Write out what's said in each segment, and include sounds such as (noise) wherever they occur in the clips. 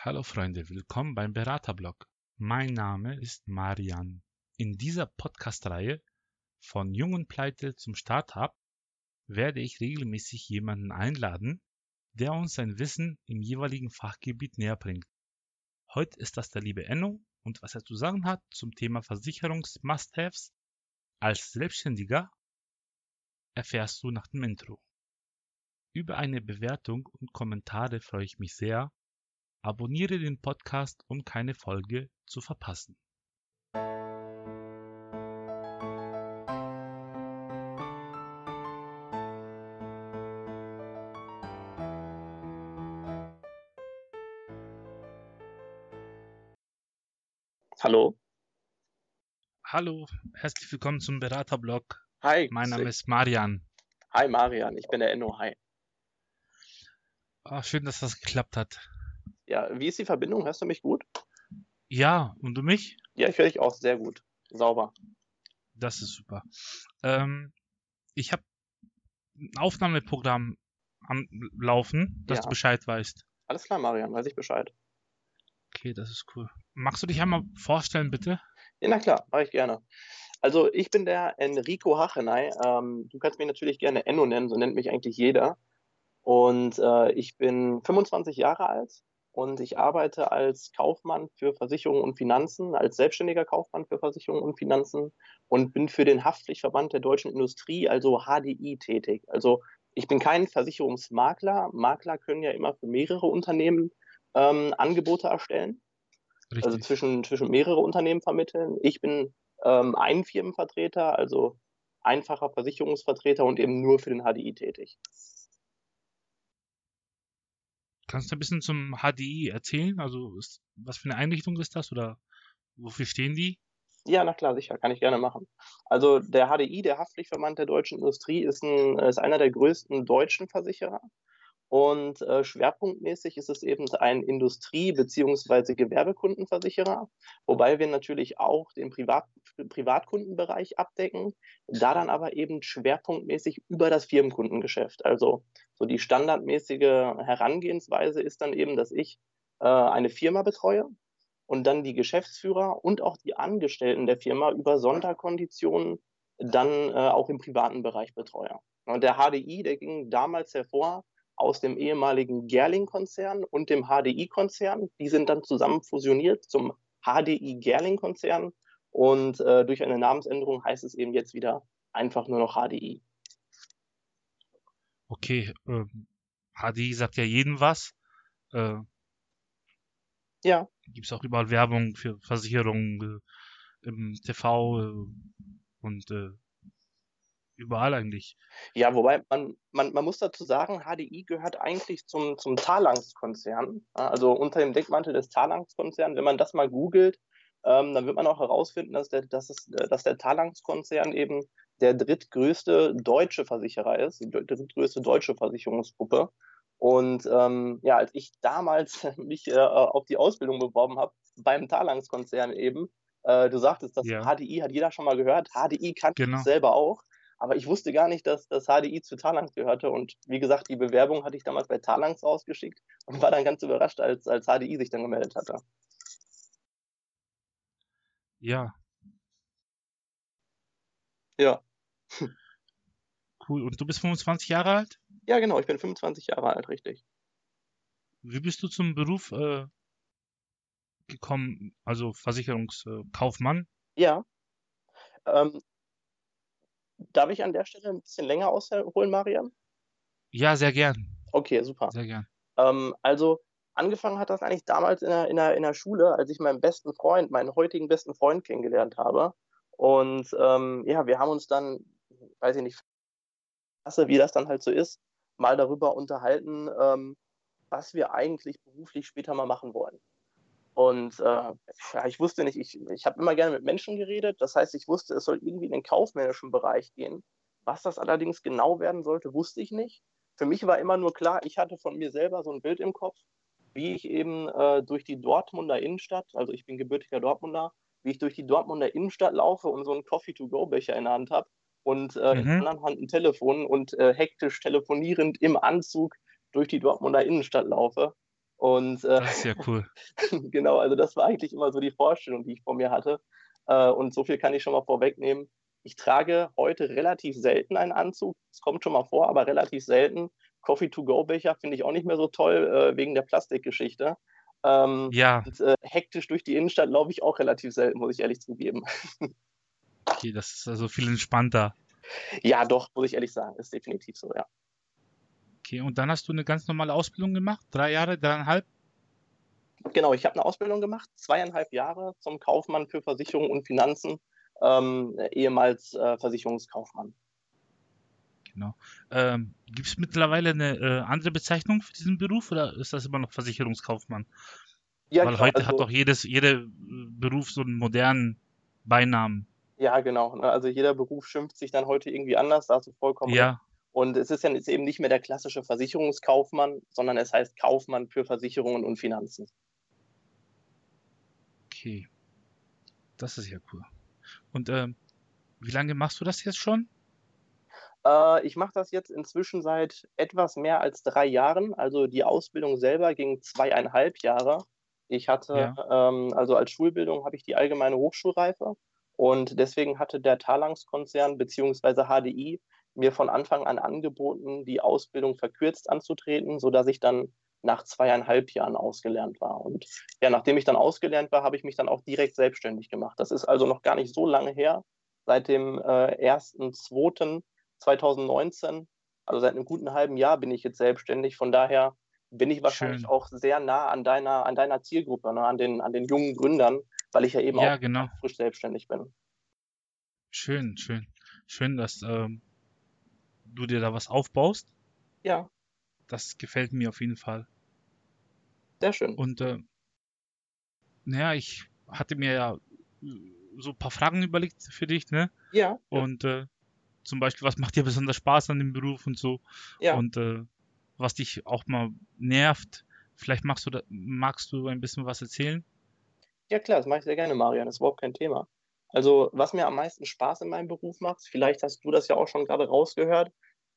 Hallo Freunde, willkommen beim Beraterblog. Mein Name ist Marian. In dieser Podcast-Reihe von Jung und Pleite zum Startup werde ich regelmäßig jemanden einladen, der uns sein Wissen im jeweiligen Fachgebiet näher bringt. Heute ist das der liebe Enno und was er zu sagen hat zum Thema Versicherungs-Must-Haves als Selbstständiger erfährst du nach dem Intro. Über eine Bewertung und Kommentare freue ich mich sehr Abonniere den Podcast, um keine Folge zu verpassen. Hallo. Hallo, herzlich willkommen zum Beraterblog. Hi. Mein Name ist Marian. Hi Marian, ich bin der Enno. Hi. Ach, schön, dass das geklappt hat. Ja, wie ist die Verbindung? Hörst du mich gut? Ja, und du mich? Ja, ich höre dich auch sehr gut. Sauber. Das ist super. Ähm, ich habe ein Aufnahmeprogramm am Laufen, dass Ja. du Bescheid weißt. Alles klar, Marian, weiß ich Bescheid. Okay, das ist cool. Magst du dich einmal vorstellen, bitte? Ja, na klar, mache ich gerne. Also ich bin der Enrico Hachenay. Ähm, du kannst mich natürlich gerne Enno nennen, so nennt mich eigentlich jeder. Und äh, ich bin 25 Jahre alt und ich arbeite als Kaufmann für Versicherungen und Finanzen, als selbstständiger Kaufmann für Versicherungen und Finanzen und bin für den Haftpflichtverband der deutschen Industrie, also HDI, tätig. Also ich bin kein Versicherungsmakler. Makler können ja immer für mehrere Unternehmen ähm, Angebote erstellen, Richtig. also zwischen, zwischen mehrere Unternehmen vermitteln. Ich bin ähm, ein Firmenvertreter, also einfacher Versicherungsvertreter und eben nur für den HDI tätig. Kannst du ein bisschen zum HDI erzählen? Also, ist, was für eine Einrichtung ist das oder wofür stehen die? Ja, na klar, sicher, kann ich gerne machen. Also der HDI, der Haftpflichtverband der deutschen Industrie, ist, ein, ist einer der größten deutschen Versicherer. Und äh, schwerpunktmäßig ist es eben ein Industrie- bzw. Gewerbekundenversicherer, wobei wir natürlich auch den Privat Privatkundenbereich abdecken, da dann aber eben schwerpunktmäßig über das Firmenkundengeschäft. Also so die standardmäßige Herangehensweise ist dann eben, dass ich äh, eine Firma betreue und dann die Geschäftsführer und auch die Angestellten der Firma über Sonderkonditionen dann äh, auch im privaten Bereich betreue. Und der HDI, der ging damals hervor aus dem ehemaligen Gerling-Konzern und dem HDI-Konzern. Die sind dann zusammen fusioniert zum HDI-Gerling-Konzern und äh, durch eine Namensänderung heißt es eben jetzt wieder einfach nur noch HDI. Okay, ähm, HDI sagt ja jedem was. Äh, Ja, Gibt es auch überall Werbung für Versicherungen äh, im TV äh, und äh, überall eigentlich. Ja, wobei man, man, man muss dazu sagen, HDI gehört eigentlich zum, zum Talanx-Konzern, ja, also unter dem Deckmantel des Talanx-Konzerns. Wenn man das mal googelt, ähm, dann wird man auch herausfinden, dass der, dass es, äh, dass der Talanx-Konzern eben der drittgrößte deutsche Versicherer ist, die drittgrößte deutsche Versicherungsgruppe. Und ähm, ja, als ich damals (laughs) mich äh, auf die Ausbildung beworben habe, beim Talanx-Konzern eben, äh, du sagtest, das Ja. HDI hat jeder schon mal gehört, HDI kann Genau. ich selber auch. Aber ich wusste gar nicht, dass das HDI zu Talanx gehörte. Und wie gesagt, die Bewerbung hatte ich damals bei Talanx rausgeschickt und war dann ganz überrascht, als, als HDI sich dann gemeldet hatte. Ja, Ja. cool. Und du bist 25 Jahre alt? Ja, genau, ich bin 25 Jahre alt, richtig. Wie bist du zum Beruf äh, gekommen? Also Versicherungskaufmann? Ja. Ähm, darf ich an der Stelle ein bisschen länger ausholen, Marian? Ja, sehr gern. Okay, super. Sehr gern. Ähm, also angefangen hat das eigentlich damals in der, in, der, in der Schule, als ich meinen besten Freund, meinen heutigen besten Freund kennengelernt habe. Und ähm, ja, wir haben uns dann, weiß ich nicht, wie das dann halt so ist, mal darüber unterhalten, ähm, was wir eigentlich beruflich später mal machen wollen. Und äh, ich wusste nicht, ich, ich habe immer gerne mit Menschen geredet. Das heißt, ich wusste, es soll irgendwie in den kaufmännischen Bereich gehen. Was das allerdings genau werden sollte, wusste ich nicht. Für mich war immer nur klar, ich hatte von mir selber so ein Bild im Kopf, wie ich eben äh, durch die Dortmunder Innenstadt, also ich bin gebürtiger Dortmunder, wie ich durch die Dortmunder Innenstadt laufe und so einen Coffee-to-go-Becher in der Hand habe und äh, in Mhm. der anderen Hand ein Telefon und äh, hektisch telefonierend im Anzug durch die Dortmunder Innenstadt laufe. Und äh, das ist ja cool. (laughs) genau, also das war eigentlich immer so die Vorstellung, die ich vor mir hatte. Äh, und so viel kann ich schon mal vorwegnehmen. Ich trage heute relativ selten einen Anzug. Es kommt schon mal vor, aber relativ selten. Coffee-to-go-Becher finde ich auch nicht mehr so toll äh, wegen der Plastikgeschichte. Ähm, ja. Und, äh, hektisch durch die Innenstadt laufe ich auch relativ selten, muss ich ehrlich zugeben. (laughs) okay, das ist also viel entspannter. Ja, doch, muss ich ehrlich sagen. Ist definitiv so, ja. Okay, und dann hast du eine ganz normale Ausbildung gemacht? Drei Jahre, dreieinhalb? Genau, ich habe eine Ausbildung gemacht, zweieinhalb Jahre zum Kaufmann für Versicherung und Finanzen, ähm, ehemals äh, Versicherungskaufmann. Genau. Ähm, Gibt es mittlerweile eine äh, andere Bezeichnung für diesen Beruf oder ist das immer noch Versicherungskaufmann? Ja, Weil klar, heute also, hat doch jedes, jeder Beruf so einen modernen Beinamen. Ja, genau. Ne? Also jeder Beruf schimpft sich dann heute irgendwie anders, da hast du vollkommen ja. Und es ist ja jetzt eben nicht mehr der klassische Versicherungskaufmann, sondern es heißt Kaufmann für Versicherungen und Finanzen. Okay. Das ist ja cool. Und ähm, wie lange machst du das jetzt schon? Äh, ich mache das jetzt inzwischen seit etwas mehr als drei Jahren. Also die Ausbildung selber ging zweieinhalb Jahre. Ich hatte, ja. ähm, also als Schulbildung habe ich die allgemeine Hochschulreife und deswegen hatte der Talangs-Konzern bzw. HDI mir von Anfang an angeboten, die Ausbildung verkürzt anzutreten, sodass ich dann nach zweieinhalb Jahren ausgelernt war. Und ja, nachdem ich dann ausgelernt war, habe ich mich dann auch direkt selbstständig gemacht. Das ist also noch gar nicht so lange her. Seit dem äh, 1.2.2019, also seit einem guten halben Jahr, bin ich jetzt selbstständig. Von daher bin ich wahrscheinlich schön. auch sehr nah an deiner, an deiner Zielgruppe, ne? an, den, an den jungen Gründern, weil ich ja eben ja, auch genau. frisch selbstständig bin. Schön, schön. Schön, dass ähm, du dir da was aufbaust. Ja. Das gefällt mir auf jeden Fall. Sehr schön. Und äh, naja, ich hatte mir ja so ein paar Fragen überlegt für dich, ne? Ja. Und äh, zum Beispiel, was macht dir besonders Spaß an dem Beruf und so? Ja. Und äh, was dich auch mal nervt. Vielleicht magst du, da, magst du ein bisschen was erzählen? Ja klar, das mache ich sehr gerne, Marian. Das ist überhaupt kein Thema. Also was mir am meisten Spaß in meinem Beruf macht, vielleicht hast du das ja auch schon gerade rausgehört,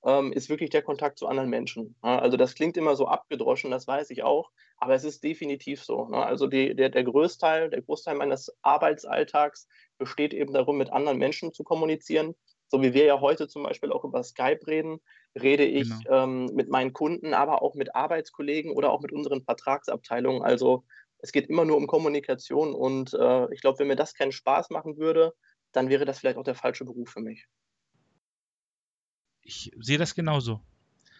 ähm, ist wirklich der Kontakt zu anderen Menschen. Ja, also das klingt immer so abgedroschen, das weiß ich auch, aber es ist definitiv so. Ne? Also die, der, der Großteil, der Großteil meines Arbeitsalltags besteht eben darum, mit anderen Menschen zu kommunizieren. So wie wir ja heute zum Beispiel auch über Skype reden, rede ich genau. ähm, mit meinen Kunden, aber auch mit Arbeitskollegen oder auch mit unseren Vertragsabteilungen. Also es geht immer nur um Kommunikation und äh, ich glaube, wenn mir das keinen Spaß machen würde, dann wäre das vielleicht auch der falsche Beruf für mich. Ich sehe das genauso.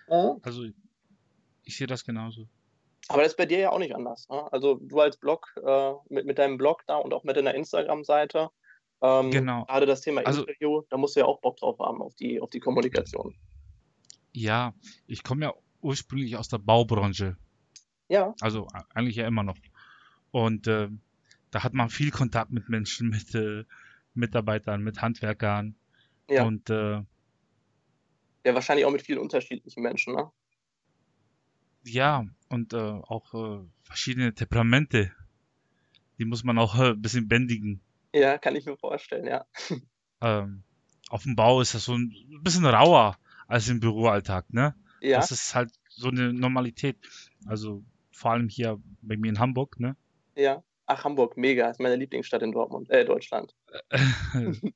Mhm. Also ich sehe das genauso. Aber das ist bei dir ja auch nicht anders. Ne? Also du als Blog, äh, mit, mit deinem Blog da und auch mit deiner Instagram-Seite, ähm, genau. gerade das Thema also, Interview, da musst du ja auch Bock drauf haben, auf die, auf die Kommunikation. Ja, ich komme ja ursprünglich aus der Baubranche. Ja. Also eigentlich ja immer noch. Und äh, da hat man viel Kontakt mit Menschen, (laughs) mit äh, Mitarbeitern, mit Handwerkern. Ja. Und äh, ja, wahrscheinlich auch mit vielen unterschiedlichen Menschen, ne? Ja, und äh, auch äh, verschiedene Temperamente. Die muss man auch äh, ein bisschen bändigen. Ja, kann ich mir vorstellen, ja. Ähm, auf dem Bau ist das so ein bisschen rauer als im Büroalltag, ne? Ja. Das ist halt so eine Normalität. Also vor allem hier bei mir in Hamburg, ne? Ja. Ach, Hamburg, mega. Das ist meine Lieblingsstadt in Dortmund, äh, Deutschland. (laughs)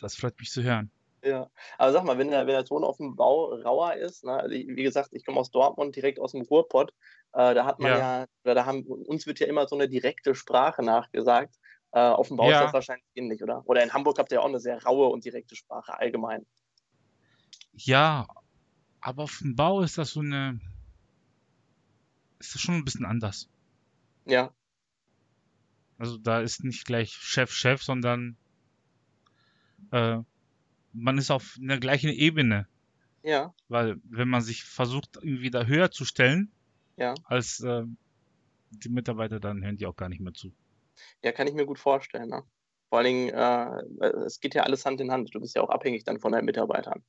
das freut mich zu hören. Ja, aber sag mal, wenn der, wenn der Ton auf dem Bau rauer ist, ne, also wie gesagt, ich komme aus Dortmund, direkt aus dem Ruhrpott, äh, da hat man ja, ja, oder da haben, uns wird ja immer so eine direkte Sprache nachgesagt. Äh, auf dem Bau ja. ist das wahrscheinlich ähnlich, oder? Oder in Hamburg habt ihr auch eine sehr raue und direkte Sprache allgemein. Ja, aber auf dem Bau ist das so eine, ist das schon ein bisschen anders. Ja. Also da ist nicht gleich Chef, Chef, sondern äh, man ist auf einer gleichen Ebene. Ja. Weil wenn man sich versucht, irgendwie da höher zu stellen, ja. als äh, die Mitarbeiter, dann hören die auch gar nicht mehr zu. Ja, kann ich mir gut vorstellen. Ne? Vor allen Dingen, äh, es geht ja alles Hand in Hand. Du bist ja auch abhängig dann von deinen Mitarbeitern.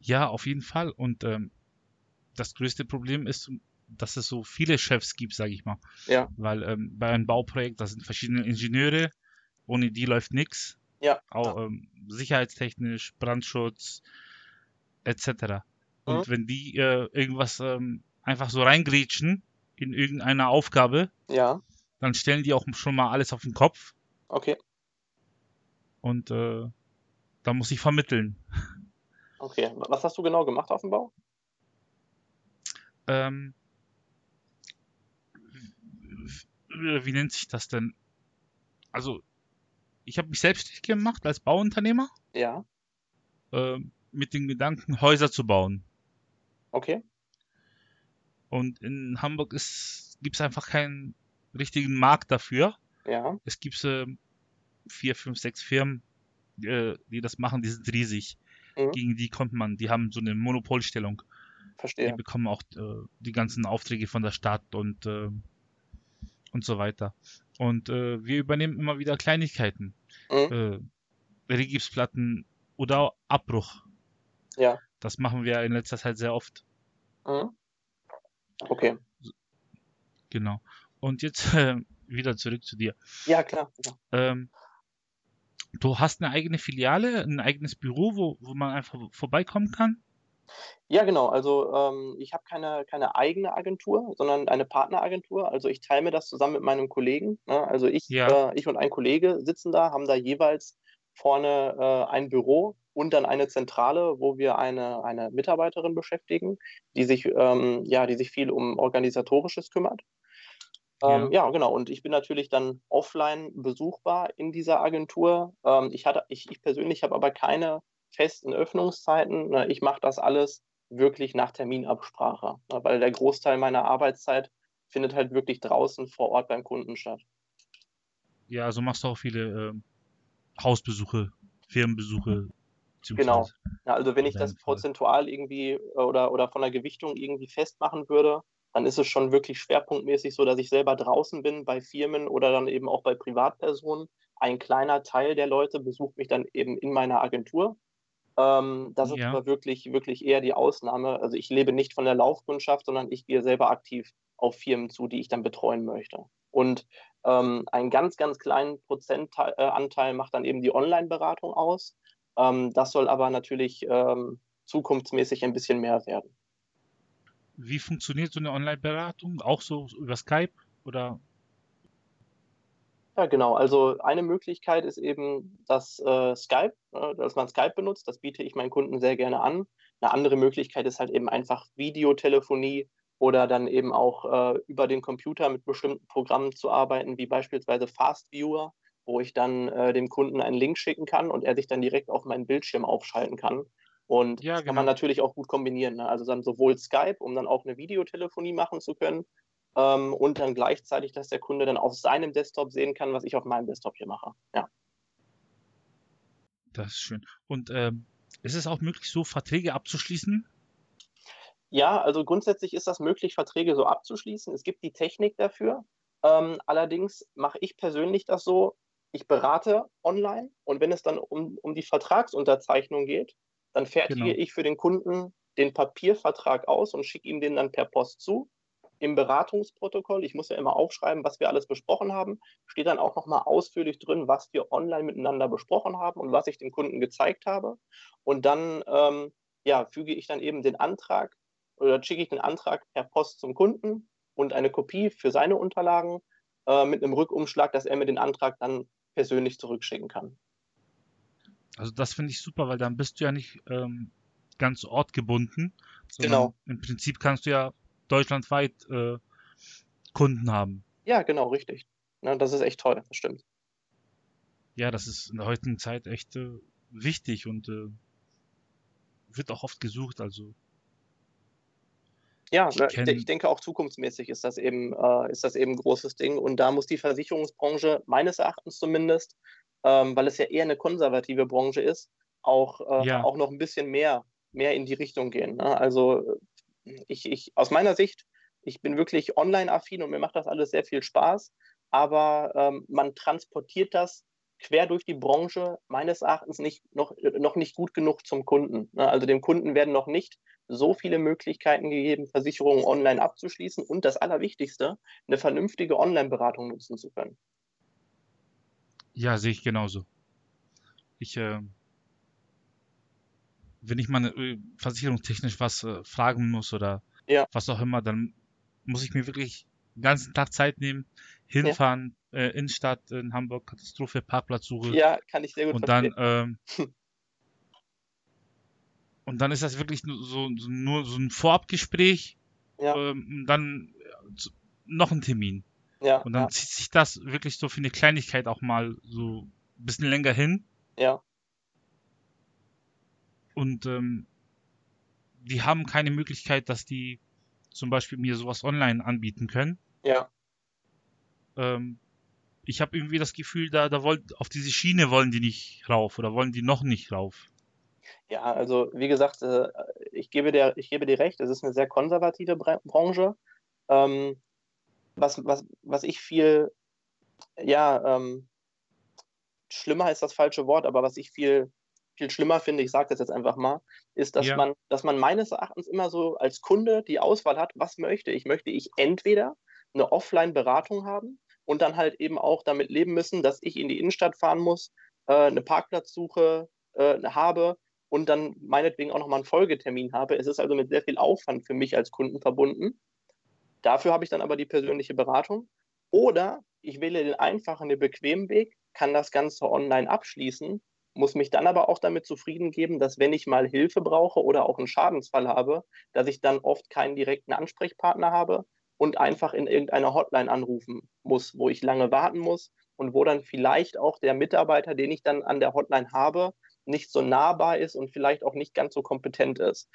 Ja, auf jeden Fall. Und ähm, das größte Problem ist, dass es so viele Chefs gibt, sage ich mal. Ja. Weil ähm, bei einem Bauprojekt, da sind verschiedene Ingenieure, ohne die läuft nichts. Ja. Auch ähm, sicherheitstechnisch, Brandschutz etc. Und mhm. wenn die äh, irgendwas ähm, einfach so reingrätschen in irgendeine Aufgabe, Ja, dann stellen die auch schon mal alles auf den Kopf okay, und äh, da muss ich vermitteln. okay. Was hast du genau gemacht auf dem Bau? Ähm, wie nennt sich das denn? Also, ich habe mich selbstständig gemacht als Bauunternehmer Ja, äh, mit dem Gedanken, Häuser zu bauen. okay, Und in Hamburg ist, gibt es einfach keinen richtigen Markt dafür. ja, Es gibt äh, vier, fünf, sechs Firmen, äh, die das machen, die sind riesig. Mhm. Gegen die kommt man, die haben so eine Monopolstellung. Die verstehe. bekommen auch äh, die ganzen Aufträge von der Stadt und, äh, und so weiter. Und äh, wir übernehmen immer wieder Kleinigkeiten. Mhm. Äh, Rigipsplatten oder Abbruch. Ja. Das machen wir in letzter Zeit sehr oft. Mhm. Okay, Genau. Und jetzt (laughs) äh, wieder zurück zu dir. ja, klar. Ähm, du hast eine eigene Filiale, ein eigenes Büro, wo, wo man einfach vorbeikommen kann? Ja, genau. Also ähm, ich habe keine, keine eigene Agentur, sondern eine Partneragentur. Also ich teile mir das zusammen mit meinem Kollegen. Ne? Also ich, Ja. äh, ich und ein Kollege sitzen da, haben da jeweils vorne äh, ein Büro und dann eine Zentrale, wo wir eine, eine Mitarbeiterin beschäftigen, die sich, ähm, ja, die sich viel um Organisatorisches kümmert. Ähm, ja. genau. Und ich bin natürlich dann offline besuchbar in dieser Agentur. Ähm, ich, hatte, ich, ich persönlich habe aber keine festen Öffnungszeiten. Ne, Ich mache das alles wirklich nach Terminabsprache, ne, weil der Großteil meiner Arbeitszeit findet halt wirklich draußen vor Ort beim Kunden statt. Ja, also machst du auch viele ähm, Hausbesuche, Firmenbesuche. Genau. Ja, also wenn ich das prozentual irgendwie äh, oder, oder von der Gewichtung irgendwie festmachen würde, dann ist es schon wirklich schwerpunktmäßig so, dass ich selber draußen bin bei Firmen oder dann eben auch bei Privatpersonen. Ein kleiner Teil der Leute besucht mich dann eben in meiner Agentur. Ähm, das ist Ja. aber wirklich, wirklich eher die Ausnahme. Also ich lebe nicht von der Laufkundschaft, sondern ich gehe selber aktiv auf Firmen zu, die ich dann betreuen möchte. Und ähm, einen ganz, ganz kleinen Prozentanteil äh, macht dann eben die Online-Beratung aus. Ähm, das soll aber natürlich ähm, zukunftsmäßig ein bisschen mehr werden. Wie funktioniert so eine Online-Beratung? Auch so über Skype oder? Ja, genau. Also eine Möglichkeit ist eben das äh, Skype, äh, dass man Skype benutzt. Das biete ich meinen Kunden sehr gerne an. Eine andere Möglichkeit ist halt eben einfach Videotelefonie oder dann eben auch äh, über den Computer mit bestimmten Programmen zu arbeiten, wie beispielsweise Fast Viewer, wo ich dann äh, dem Kunden einen Link schicken kann und er sich dann direkt auf meinen Bildschirm aufschalten kann. Und Ja, das kann man genau. natürlich auch gut kombinieren. Ne? Also dann sowohl Skype, um dann auch eine Videotelefonie machen zu können, ähm, und dann gleichzeitig, dass der Kunde dann auf seinem Desktop sehen kann, was ich auf meinem Desktop hier mache. Ja. Das ist schön. Und ähm, ist es auch möglich, so Verträge abzuschließen? Ja, also grundsätzlich ist das möglich, Verträge so abzuschließen. Es gibt die Technik dafür. Ähm, allerdings mache ich persönlich das so, ich berate online und wenn es dann um, um die Vertragsunterzeichnung geht, dann fertige Genau. ich für den Kunden den Papiervertrag aus und schicke ihm den dann per Post zu. Im Beratungsprotokoll, ich muss ja immer aufschreiben, was wir alles besprochen haben, steht dann auch nochmal ausführlich drin, was wir online miteinander besprochen haben und was ich dem Kunden gezeigt habe. Und dann ähm, ja, füge ich dann eben den Antrag oder schicke ich den Antrag per Post zum Kunden und eine Kopie für seine Unterlagen äh, mit einem Rückumschlag, dass er mir den Antrag dann persönlich zurückschicken kann. Also das finde ich super, weil dann bist du ja nicht ähm, ganz ortgebunden, Genau. im Prinzip kannst du ja deutschlandweit äh, Kunden haben. Ja, genau, richtig. Ne, das ist echt toll, das stimmt. Ja, das ist in der heutigen Zeit echt äh, wichtig und äh, wird auch oft gesucht. Also Ja, Ich ne, ich denke auch zukunftsmäßig ist das eben, äh, ist das eben ein großes Ding. Und da muss die Versicherungsbranche meines Erachtens zumindest, ähm, weil es ja eher eine konservative Branche ist, auch, äh, Ja. auch noch ein bisschen mehr, mehr in die Richtung gehen. Ne? Also ich, ich, aus meiner Sicht, ich bin wirklich online-affin und mir macht das alles sehr viel Spaß, aber ähm, man transportiert das quer durch die Branche meines Erachtens nicht, noch, noch nicht gut genug zum Kunden. Ne? Also dem Kunden werden noch nicht so viele Möglichkeiten gegeben, Versicherungen online abzuschließen und das Allerwichtigste, eine vernünftige Online-Beratung nutzen zu können. Ja, sehe ich genauso. Ich, äh, wenn ich mal äh, versicherungstechnisch was äh, fragen muss oder ja. was auch immer, dann muss ich mir wirklich den ganzen Tag Zeit nehmen, hinfahren, ja. äh, Innenstadt in Hamburg, Katastrophe, Parkplatzsuche. Ja, kann ich sehr gut und verstehen. dann ähm, (laughs) Und dann ist das wirklich nur so, so nur so ein Vorabgespräch. Ja. Ähm, dann äh, noch ein Termin. Ja. Und dann ja. zieht sich das wirklich so für eine Kleinigkeit auch mal so ein bisschen länger hin. Ja. Und ähm, die haben keine Möglichkeit, dass die zum Beispiel mir sowas online anbieten können. Ja. Ähm, ich habe irgendwie das Gefühl, da, da wollt, auf diese Schiene wollen die nicht rauf oder wollen die noch nicht rauf. Ja, also wie gesagt, äh, ich gebe dir, ich gebe dir recht, es ist eine sehr konservative Branche. Ähm, was, was, was ich viel, ja, ähm, schlimmer ist das falsche Wort, aber was ich viel, viel schlimmer finde, ich sage das jetzt einfach mal, ist, dass, ja. man, dass man meines Erachtens immer so als Kunde die Auswahl hat, was möchte ich? Möchte ich entweder eine Offline-Beratung haben und dann halt eben auch damit leben müssen, dass ich in die Innenstadt fahren muss, äh, eine Parkplatzsuche äh, habe und dann meinetwegen auch nochmal einen Folgetermin habe. Es ist also mit sehr viel Aufwand für mich als Kunden verbunden. Dafür habe ich dann aber die persönliche Beratung. Oder ich wähle den einfachen, den bequemen Weg, kann das Ganze online abschließen, muss mich dann aber auch damit zufrieden geben, dass wenn ich mal Hilfe brauche oder auch einen Schadensfall habe, dass ich dann oft keinen direkten Ansprechpartner habe und einfach in irgendeiner Hotline anrufen muss, wo ich lange warten muss und wo dann vielleicht auch der Mitarbeiter, den ich dann an der Hotline habe, nicht so nahbar ist und vielleicht auch nicht ganz so kompetent ist.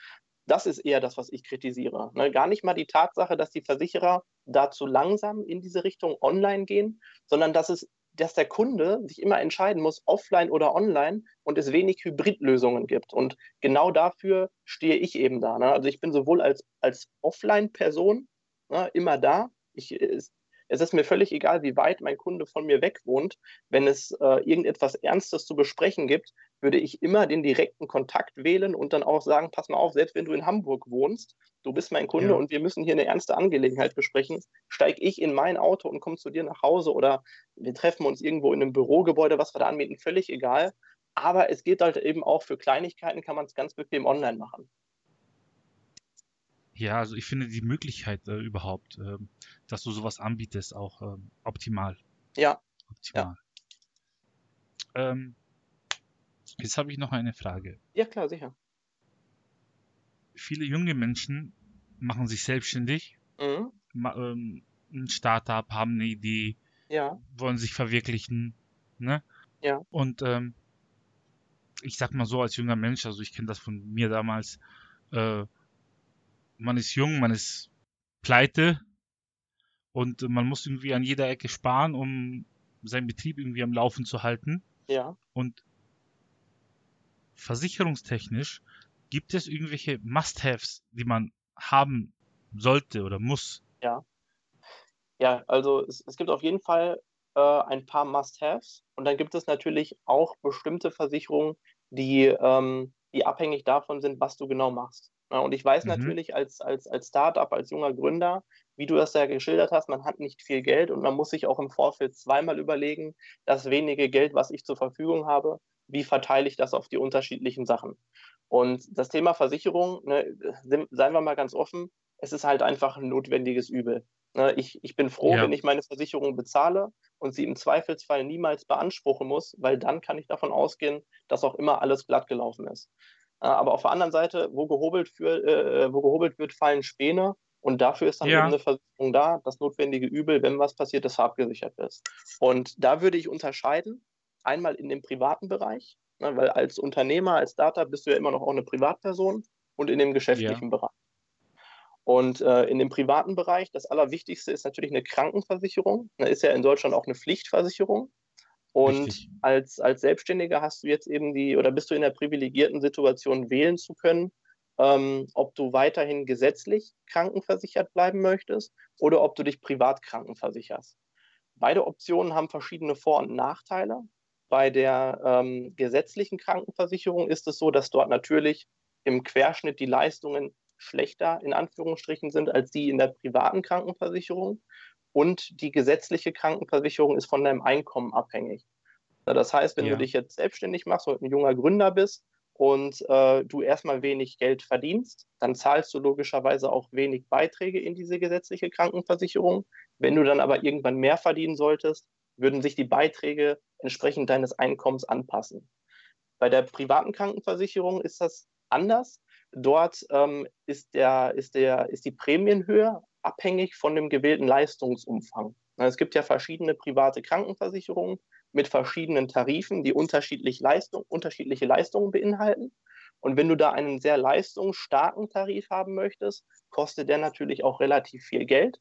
Das ist eher das, was ich kritisiere. Ne? Gar nicht mal die Tatsache, dass die Versicherer da zu langsam in diese Richtung online gehen, sondern dass es dass der Kunde sich immer entscheiden muss, offline oder online und es wenig Hybridlösungen gibt. Und genau dafür stehe ich eben da. Ne? Also ich bin sowohl als, als Offline-Person ne, immer da. Ich, es, es, ist mir völlig egal, wie weit mein Kunde von mir weg wohnt. Wenn es äh, irgendetwas Ernstes zu besprechen gibt, würde ich immer den direkten Kontakt wählen und dann auch sagen, pass mal auf, selbst wenn du in Hamburg wohnst, du bist mein Kunde ja. und wir müssen hier eine ernste Angelegenheit besprechen, steige ich in mein Auto und komme zu dir nach Hause oder wir treffen uns irgendwo in einem Bürogebäude, was wir da anmieten, völlig egal. Aber es geht halt eben auch für Kleinigkeiten, kann man es ganz bequem online machen. Ja, also ich finde die Möglichkeit äh, überhaupt, äh, dass du sowas anbietest, auch äh, optimal. Ja. Optimal. Ja. Ähm, Jetzt habe ich noch eine Frage. Ja, klar, sicher. Viele junge Menschen machen sich selbstständig, mhm. ähm, ein Startup, haben eine Idee, ja. wollen sich verwirklichen, ne? Ja. Und ähm, ich sag mal so als junger Mensch, also ich kenne das von mir damals, äh, man ist jung, man ist pleite und man muss irgendwie an jeder Ecke sparen, um seinen Betrieb irgendwie am Laufen zu halten. Ja. Und versicherungstechnisch gibt es irgendwelche Must-Haves, die man haben sollte oder muss? Ja. Ja, also es, es gibt auf jeden Fall äh, ein paar Must-Haves und dann gibt es natürlich auch bestimmte Versicherungen, die, ähm, die abhängig davon sind, was du genau machst. Ja, und ich weiß mhm. natürlich als, als, als Startup, als junger Gründer, wie du das ja geschildert hast, man hat nicht viel Geld und man muss sich auch im Vorfeld zweimal überlegen, das wenige Geld, was ich zur Verfügung habe, wie verteile ich das auf die unterschiedlichen Sachen. Und das Thema Versicherung, ne, seien wir mal ganz offen, es ist halt einfach ein notwendiges Übel. Ne, ich, ich bin froh, ja. wenn ich meine Versicherung bezahle und sie im Zweifelsfall niemals beanspruchen muss, weil dann kann ich davon ausgehen, dass auch immer alles glatt gelaufen ist. Äh, aber auf der anderen Seite, wo gehobelt, für, äh, wo gehobelt wird, fallen Späne. Und dafür ist dann ja. eben eine Versicherung da, das notwendige Übel, wenn was passiert ist, abgesichert ist. Und da würde ich unterscheiden einmal in dem privaten Bereich, ne, weil als Unternehmer, als Startup bist du ja immer noch auch eine Privatperson und in dem geschäftlichen ja. Bereich. Und äh, in dem privaten Bereich, das Allerwichtigste ist natürlich eine Krankenversicherung. Da ist ja in Deutschland auch eine Pflichtversicherung. Und als, als Selbstständiger hast du jetzt eben die, oder bist du in der privilegierten Situation, wählen zu können, ähm, ob du weiterhin gesetzlich krankenversichert bleiben möchtest oder ob du dich privat krankenversicherst. Beide Optionen haben verschiedene Vor- und Nachteile. Bei der ähm, gesetzlichen Krankenversicherung ist es so, dass dort natürlich im Querschnitt die Leistungen schlechter in Anführungsstrichen sind als die in der privaten Krankenversicherung. Und die gesetzliche Krankenversicherung ist von deinem Einkommen abhängig. Das heißt, wenn ja. du dich jetzt selbstständig machst und ein junger Gründer bist und äh, du erstmal wenig Geld verdienst, dann zahlst du logischerweise auch wenig Beiträge in diese gesetzliche Krankenversicherung. Wenn du dann aber irgendwann mehr verdienen solltest, würden sich die Beiträge entsprechend deines Einkommens anpassen. Bei der privaten Krankenversicherung ist das anders. Dort ähm, ist, der, ist, der, ist die Prämienhöhe abhängig von dem gewählten Leistungsumfang. Es gibt ja verschiedene private Krankenversicherungen mit verschiedenen Tarifen, die unterschiedlich Leistung, unterschiedliche Leistungen beinhalten. Und wenn du da einen sehr leistungsstarken Tarif haben möchtest, kostet der natürlich auch relativ viel Geld.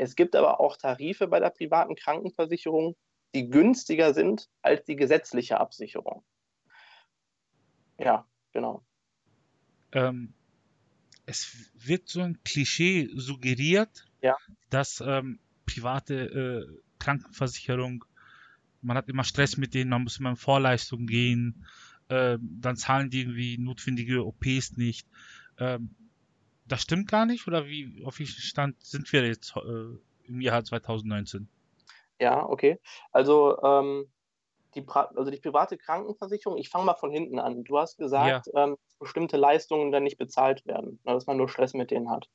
Es gibt aber auch Tarife bei der privaten Krankenversicherung, die günstiger sind als die gesetzliche Absicherung. Ja, genau. Ähm, es wird so ein Klischee suggeriert, ja. dass ähm, private äh, Krankenversicherung, man hat immer Stress mit denen, man muss immer in Vorleistung gehen, äh, dann zahlen die irgendwie notwendige OPs nicht. Ähm, das stimmt gar nicht oder wie auf welchem Stand sind wir jetzt äh, im Jahr 2019? Ja, okay. Also, ähm, die, also die private Krankenversicherung, ich fange mal von hinten an. Du hast gesagt, ja. ähm, bestimmte Leistungen dann nicht bezahlt werden, ne, dass man nur Stress mit denen hat.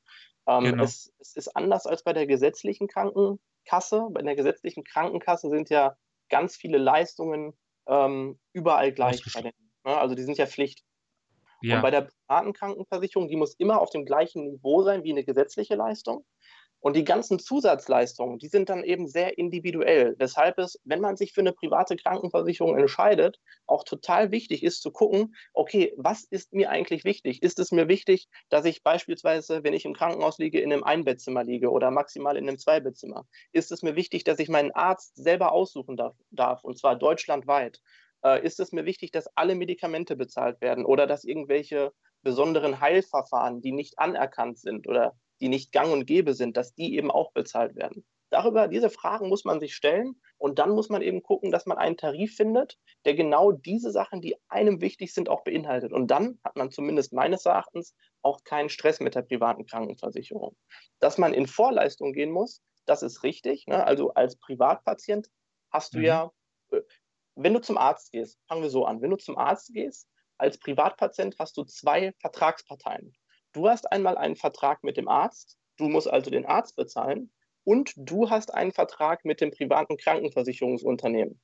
Ähm, genau. es, es, ist anders als bei der gesetzlichen Krankenkasse. Bei der gesetzlichen Krankenkasse sind ja ganz viele Leistungen ähm, überall gleich. Den, ne? Also die sind ja Pflicht. Ja. Und bei der privaten Krankenversicherung, die muss immer auf dem gleichen Niveau sein wie eine gesetzliche Leistung. Und die ganzen Zusatzleistungen, die sind dann eben sehr individuell. Weshalb es, wenn man sich für eine private Krankenversicherung entscheidet, auch total wichtig ist zu gucken, okay, was ist mir eigentlich wichtig? Ist es mir wichtig, dass ich beispielsweise, wenn ich im Krankenhaus liege, in einem Einbettzimmer liege oder maximal in einem Zweibettzimmer? Ist es mir wichtig, dass ich meinen Arzt selber aussuchen darf, darf und zwar deutschlandweit? Äh, ist es mir wichtig, dass alle Medikamente bezahlt werden oder dass irgendwelche besonderen Heilverfahren, die nicht anerkannt sind oder die nicht gang und gäbe sind, dass die eben auch bezahlt werden. Darüber, diese Fragen muss man sich stellen und dann muss man eben gucken, dass man einen Tarif findet, der genau diese Sachen, die einem wichtig sind, auch beinhaltet. Und dann hat man zumindest meines Erachtens auch keinen Stress mit der privaten Krankenversicherung. Dass man in Vorleistung gehen muss, das ist richtig. Ne? Also als Privatpatient hast du mhm. ja, äh, wenn du zum Arzt gehst, fangen wir so an, wenn du zum Arzt gehst, als Privatpatient hast du zwei Vertragsparteien. Du hast einmal einen Vertrag mit dem Arzt, du musst also den Arzt bezahlen und du hast einen Vertrag mit dem privaten Krankenversicherungsunternehmen.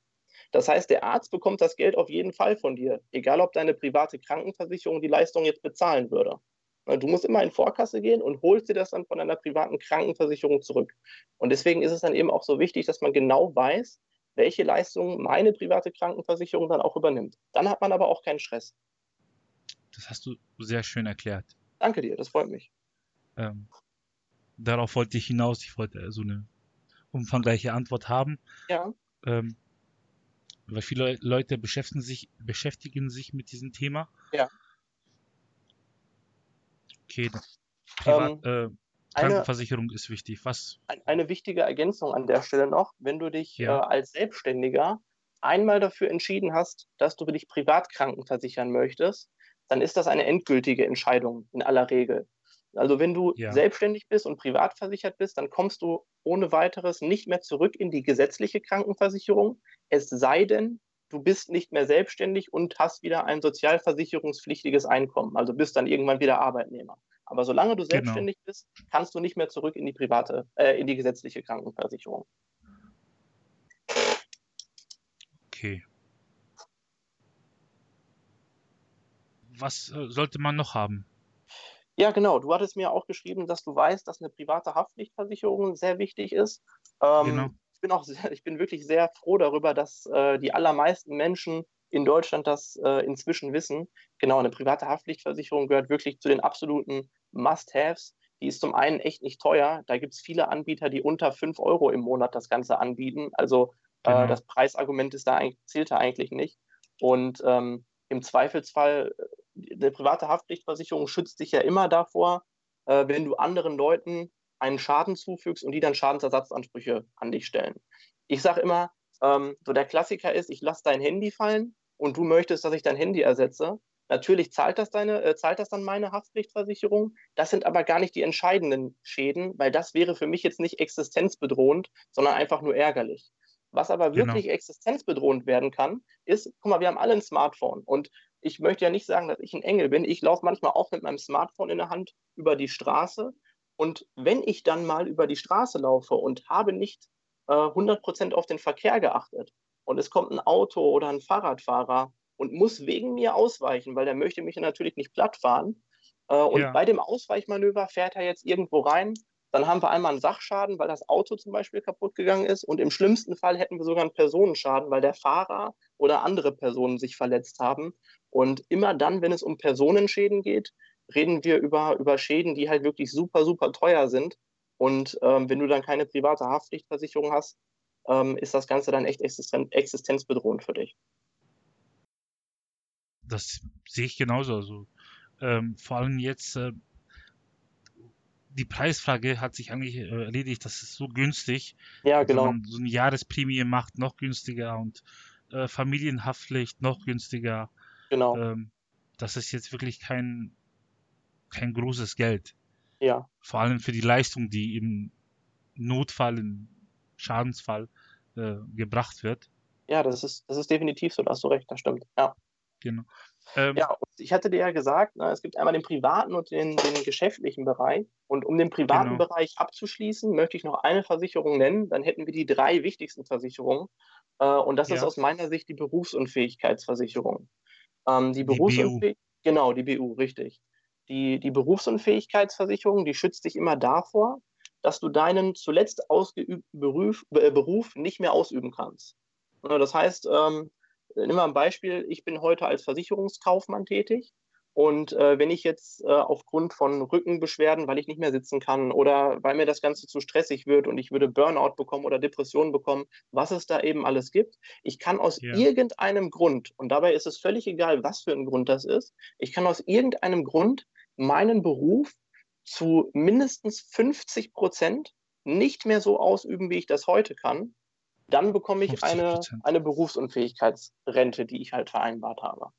Das heißt, der Arzt bekommt das Geld auf jeden Fall von dir, egal ob deine private Krankenversicherung die Leistung jetzt bezahlen würde. Du musst immer in Vorkasse gehen und holst dir das dann von deiner privaten Krankenversicherung zurück. Und deswegen ist es dann eben auch so wichtig, dass man genau weiß, welche Leistungen meine private Krankenversicherung dann auch übernimmt. Dann hat man aber auch keinen Stress. Das hast du sehr schön erklärt. Danke dir, das freut mich. Ähm, darauf wollte ich hinaus. Ich wollte so eine umfangreiche Antwort haben. Ja. Ähm, weil viele Leute beschäftigen sich, beschäftigen sich mit diesem Thema. Ja. Okay. Privat, ähm, äh, Krankenversicherung eine, ist wichtig. Was? Eine wichtige Ergänzung an der Stelle noch, wenn du dich ja. äh, als Selbstständiger einmal dafür entschieden hast, dass du dich privat krankenversichern möchtest, dann ist das eine endgültige Entscheidung in aller Regel. Also wenn du ja. selbstständig bist und privat versichert bist, dann kommst du ohne weiteres nicht mehr zurück in die gesetzliche Krankenversicherung, es sei denn, du bist nicht mehr selbstständig und hast wieder ein sozialversicherungspflichtiges Einkommen, also bist dann irgendwann wieder Arbeitnehmer. Aber solange du genau. selbstständig genau. bist, kannst du nicht mehr zurück in die private, äh, in die gesetzliche Krankenversicherung. Okay. Was äh, sollte man noch haben? Ja, genau. Du hattest mir auch geschrieben, dass du weißt, dass eine private Haftpflichtversicherung sehr wichtig ist. Ähm, genau. Ich bin auch sehr, (laughs) ich bin wirklich sehr froh darüber, dass äh, die allermeisten Menschen in Deutschland das äh, inzwischen wissen. Genau, eine private Haftpflichtversicherung gehört wirklich zu den absoluten Must-Haves. Die ist zum einen echt nicht teuer. Da gibt es viele Anbieter, die unter 5 Euro im Monat das Ganze anbieten. Also genau. äh, das Preisargument ist da zählt da eigentlich nicht. Und ähm, im Zweifelsfall, äh, eine private Haftpflichtversicherung schützt dich ja immer davor, äh, wenn du anderen Leuten einen Schaden zufügst und die dann Schadensersatzansprüche an dich stellen. Ich sage immer, ähm, so der Klassiker ist, ich lasse dein Handy fallen und du möchtest, dass ich dein Handy ersetze. Natürlich zahlt das, deine, äh, zahlt das dann meine Haftpflichtversicherung. Das sind aber gar nicht die entscheidenden Schäden, weil das wäre für mich jetzt nicht existenzbedrohend, sondern einfach nur ärgerlich. Was aber genau. wirklich existenzbedrohend werden kann, ist, guck mal, wir haben alle ein Smartphone und ich möchte ja nicht sagen, dass ich ein Engel bin. Ich laufe manchmal auch mit meinem Smartphone in der Hand über die Straße. Und wenn ich dann mal über die Straße laufe und habe nicht äh, 100% auf den Verkehr geachtet und es kommt ein Auto oder ein Fahrradfahrer und muss wegen mir ausweichen, weil der möchte mich natürlich nicht plattfahren. Äh, und ja. bei dem Ausweichmanöver fährt er jetzt irgendwo rein. Dann haben wir einmal einen Sachschaden, weil das Auto zum Beispiel kaputt gegangen ist. Und im schlimmsten Fall hätten wir sogar einen Personenschaden, weil der Fahrer oder andere Personen sich verletzt haben. Und immer dann, wenn es um Personenschäden geht, reden wir über, über Schäden, die halt wirklich super, super teuer sind. Und ähm, wenn du dann keine private Haftpflichtversicherung hast, ähm, ist das Ganze dann echt existen existenzbedrohend für dich. Das sehe ich genauso. Also, ähm, vor allem jetzt, äh, die Preisfrage hat sich eigentlich äh, erledigt. Das ist so günstig. Ja, also genau. Wenn man so eine Jahresprämie macht, noch günstiger und äh, Familienhaftpflicht noch günstiger. Genau. Ähm, das ist jetzt wirklich kein, kein großes Geld. Ja. Vor allem für die Leistung, die im Notfall, im Schadensfall äh, gebracht wird. Ja, das ist, das ist definitiv so, da hast du recht, das stimmt. Ja. Genau. Ähm, ja, ich hatte dir ja gesagt, na, ne, es gibt einmal den privaten und den, den geschäftlichen Bereich. Und um den privaten genau. Bereich abzuschließen, möchte ich noch eine Versicherung nennen. Dann hätten wir die drei wichtigsten Versicherungen. Äh, und das ja. ist aus meiner Sicht die Berufsunfähigkeitsversicherung. Ähm, die, die Berufsunfähigkeit, genau, die BU, richtig. Die, die Berufsunfähigkeitsversicherung, die schützt dich immer davor, dass du deinen zuletzt ausgeübten Beruf, äh, Beruf nicht mehr ausüben kannst. Das heißt, ähm, nimm mal ein Beispiel, ich bin heute als Versicherungskaufmann tätig und äh, wenn ich jetzt äh, aufgrund von Rückenbeschwerden, weil ich nicht mehr sitzen kann oder weil mir das Ganze zu stressig wird und ich würde Burnout bekommen oder Depressionen bekommen, was es da eben alles gibt, ich kann aus ja. irgendeinem Grund, und dabei ist es völlig egal, was für ein Grund das ist, ich kann aus irgendeinem Grund meinen Beruf zu mindestens 50 Prozent nicht mehr so ausüben, wie ich das heute kann dann bekomme ich eine, eine Berufsunfähigkeitsrente, die ich halt vereinbart habe.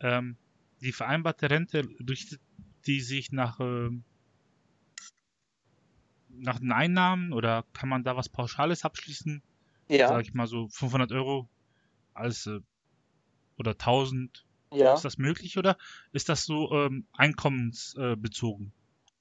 Ähm, die vereinbarte Rente richtet die sich nach, äh, nach den Einnahmen oder kann man da was Pauschales abschließen? Ja. Sag ich mal so 500 Euro als äh, oder 1000. Ja. Ist das möglich oder ist das so ähm, einkommensbezogen?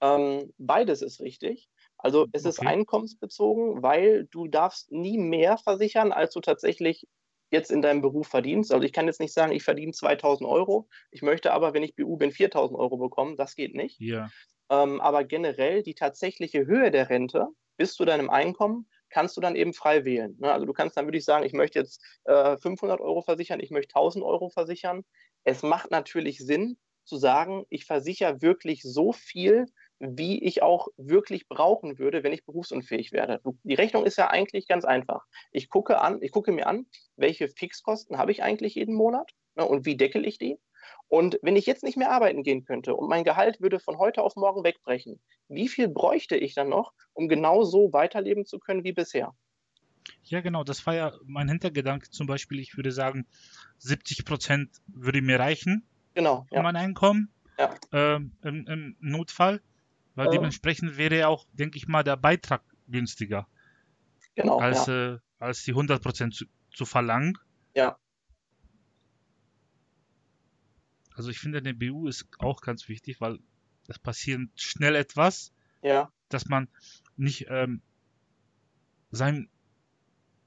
Ähm, beides ist richtig. Also es ist einkommensbezogen, weil du darfst nie mehr versichern, als du tatsächlich jetzt in deinem Beruf verdienst. Also ich kann jetzt nicht sagen, ich verdiene 2000 Euro, ich möchte aber, wenn ich BU bin, 4000 Euro bekommen. Das geht nicht. Ja. Ähm, aber generell die tatsächliche Höhe der Rente bis zu deinem Einkommen kannst du dann eben frei wählen. Ne? Also du kannst dann wirklich sagen, ich möchte jetzt äh, 500 Euro versichern, ich möchte 1000 Euro versichern. Es macht natürlich Sinn zu sagen, ich versichere wirklich so viel, wie ich auch wirklich brauchen würde, wenn ich berufsunfähig werde. Die Rechnung ist ja eigentlich ganz einfach. Ich gucke an, ich gucke mir an, welche Fixkosten habe ich eigentlich jeden Monat ne, und wie deckel ich die? Und wenn ich jetzt nicht mehr arbeiten gehen könnte und mein Gehalt würde von heute auf morgen wegbrechen, wie viel bräuchte ich dann noch, um genau so weiterleben zu können wie bisher? Ja, genau, das war ja mein Hintergedanke zum Beispiel. Ich würde sagen, 70 Prozent würde mir reichen genau, für ja. mein Einkommen ja. ähm, im, im, Notfall. Weil dementsprechend wäre ja auch, denke ich mal, der Beitrag günstiger. Genau. Als, ja. äh, als die 100% zu, zu verlangen. Ja. Also ich finde, eine BU ist auch ganz wichtig, weil es passiert schnell etwas, ja. dass man nicht ähm, sein,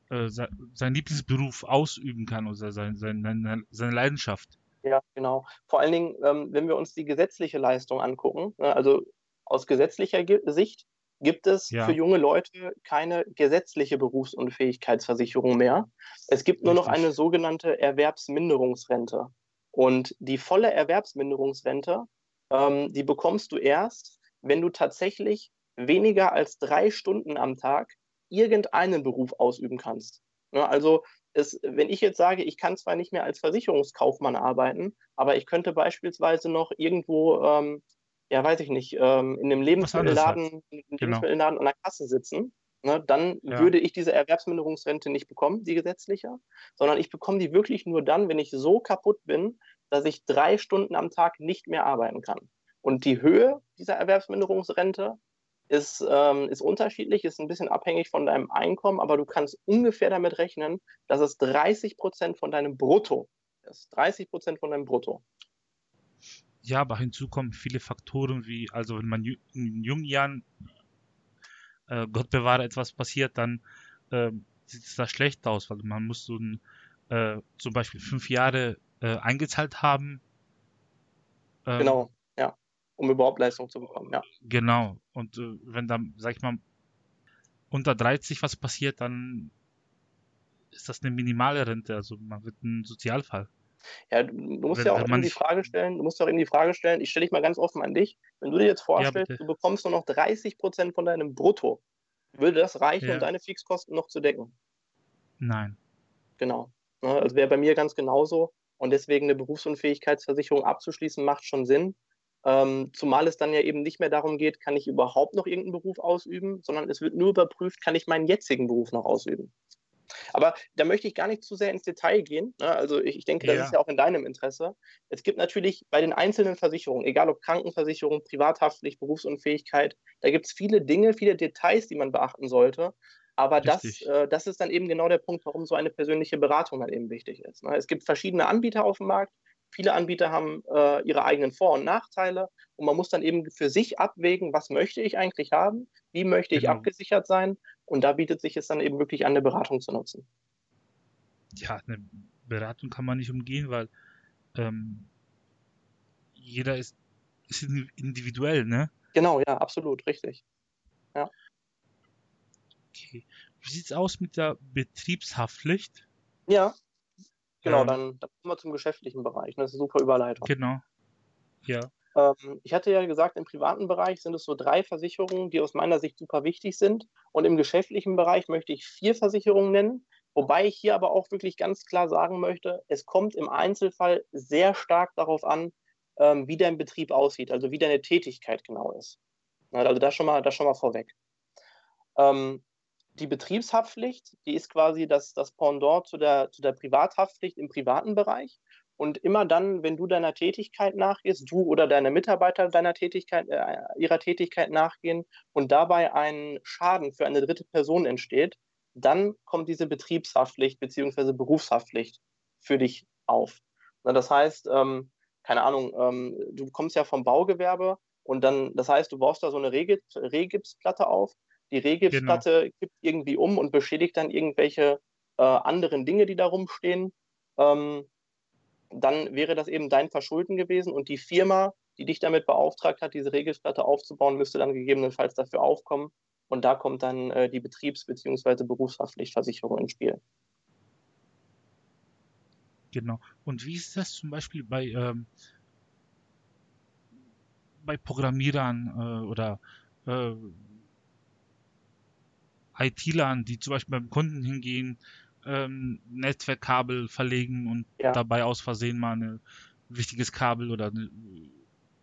äh, sein Lieblingsberuf ausüben kann oder sein, sein, seine Leidenschaft. Ja, genau. Vor allen Dingen, ähm, wenn wir uns die gesetzliche Leistung angucken, ne, also aus gesetzlicher Sicht gibt es ja. für junge Leute keine gesetzliche Berufsunfähigkeitsversicherung mehr. Es gibt nur noch eine sogenannte Erwerbsminderungsrente. Und die volle Erwerbsminderungsrente, ähm, die bekommst du erst, wenn du tatsächlich weniger als drei Stunden am Tag irgendeinen Beruf ausüben kannst. Ja, also es, wenn ich jetzt sage, ich kann zwar nicht mehr als Versicherungskaufmann arbeiten, aber ich könnte beispielsweise noch irgendwo ähm, ja, weiß ich nicht, ähm, in einem Lebensmittelladen, halt. in genau. Lebensmittelladen an der Kasse sitzen, ne, dann ja. würde ich diese Erwerbsminderungsrente nicht bekommen, die gesetzliche, sondern ich bekomme die wirklich nur dann, wenn ich so kaputt bin, dass ich drei Stunden am Tag nicht mehr arbeiten kann. Und die Höhe dieser Erwerbsminderungsrente ist, ähm, ist unterschiedlich, ist ein bisschen abhängig von deinem Einkommen, aber du kannst ungefähr damit rechnen, dass es 30 Prozent von deinem Brutto ist. 30 Prozent von deinem Brutto. Ja, aber hinzu kommen viele Faktoren wie, also wenn man in jungen Jahren, äh, Gott bewahre, etwas passiert, dann äh, sieht es da schlecht aus, weil man muss so ein, äh, zum Beispiel fünf Jahre äh, eingezahlt haben. Ähm, genau, ja, um überhaupt Leistung zu bekommen, ja. Genau, und äh, wenn dann, sag ich mal, unter 30 was passiert, dann ist das eine minimale Rente, also man wird ein Sozialfall. Ja, du musst wenn, ja auch eben die Frage stellen, du musst auch eben die Frage stellen, ich stelle dich mal ganz offen an dich, wenn du dir jetzt vorstellst, ja, du bekommst nur noch 30 Prozent von deinem Brutto, würde das reichen, ja. um deine Fixkosten noch zu decken? Nein. Genau. Ne, also wäre bei mir ganz genauso und deswegen eine Berufsunfähigkeitsversicherung abzuschließen, macht schon Sinn. Ähm, zumal es dann ja eben nicht mehr darum geht, kann ich überhaupt noch irgendeinen Beruf ausüben, sondern es wird nur überprüft, kann ich meinen jetzigen Beruf noch ausüben. Aber da möchte ich gar nicht zu sehr ins Detail gehen. Ne? Also ich, ich denke, das ja. ist ja auch in deinem Interesse. Es gibt natürlich bei den einzelnen Versicherungen, egal ob Krankenversicherung, Privathaftpflicht, Berufsunfähigkeit, da gibt es viele Dinge, viele Details, die man beachten sollte. Aber das, äh, das ist dann eben genau der Punkt, warum so eine persönliche Beratung dann eben wichtig ist. Ne? Es gibt verschiedene Anbieter auf dem Markt. Viele Anbieter haben äh, ihre eigenen Vor- und Nachteile und man muss dann eben für sich abwägen, was möchte ich eigentlich haben, wie möchte ich genau. abgesichert sein und da bietet sich es dann eben wirklich an, eine Beratung zu nutzen. Ja, eine Beratung kann man nicht umgehen, weil ähm, jeder ist, ist individuell, ne? Genau, ja, absolut, richtig. Ja. Okay. Wie sieht es aus mit der Betriebshaftpflicht? Ja, genau, ähm, dann, dann kommen wir zum geschäftlichen Bereich. Das ist eine super Überleitung. Genau. Ja. Ähm, ich hatte ja gesagt, im privaten Bereich sind es so drei Versicherungen, die aus meiner Sicht super wichtig sind. Und im geschäftlichen Bereich möchte ich vier Versicherungen nennen. Wobei ich hier aber auch wirklich ganz klar sagen möchte, es kommt im Einzelfall sehr stark darauf an, ähm, wie dein Betrieb aussieht, also wie deine Tätigkeit genau ist. Also das schon mal, das schon mal vorweg. Ähm, die Betriebshaftpflicht, die ist quasi das, das Pendant zu der, zu der Privathaftpflicht im privaten Bereich. Und immer dann, wenn du deiner Tätigkeit nachgehst, du oder deine Mitarbeiter deiner Tätigkeit, äh, ihrer Tätigkeit nachgehen und dabei ein Schaden für eine dritte Person entsteht, dann kommt diese Betriebshaftpflicht bzw. Berufshaftpflicht für dich auf. Na, das heißt, ähm, keine Ahnung, ähm, du kommst ja vom Baugewerbe und dann, das heißt, du baust da so eine Rehgipsplatte auf. Die Rehgipsplatte genau. kippt irgendwie um und beschädigt dann irgendwelche äh, anderen Dinge, die da rumstehen. Ähm, dann wäre das eben dein Verschulden gewesen und die Firma, die dich damit beauftragt hat, diese Regelplatte aufzubauen, müsste dann gegebenenfalls dafür aufkommen. Und da kommt dann äh, die Betriebs- bzw. Berufshaftpflichtversicherung ins Spiel. Genau. Und wie ist das zum Beispiel bei, ähm, bei Programmierern äh, oder äh, IT-Lern, die zum Beispiel beim Kunden hingehen ähm, Netzwerkkabel verlegen und ja. dabei aus Versehen mal ein wichtiges Kabel oder eine,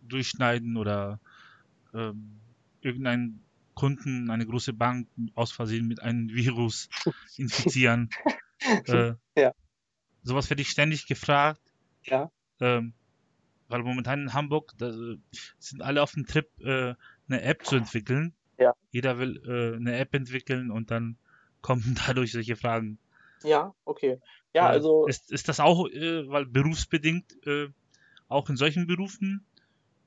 durchschneiden oder ähm, irgendeinen Kunden, eine große Bank aus Versehen mit einem Virus (laughs) infizieren. (laughs) äh, ja. Sowas werde ich ständig gefragt. Ja. Ähm, weil momentan in Hamburg da, sind alle auf dem Trip, äh, eine App zu entwickeln. Ja. Jeder will äh, eine App entwickeln und dann kommen (laughs) dadurch solche Fragen. Ja, okay. Ja, also. Ist, ist das auch, äh, weil berufsbedingt, äh, auch in solchen Berufen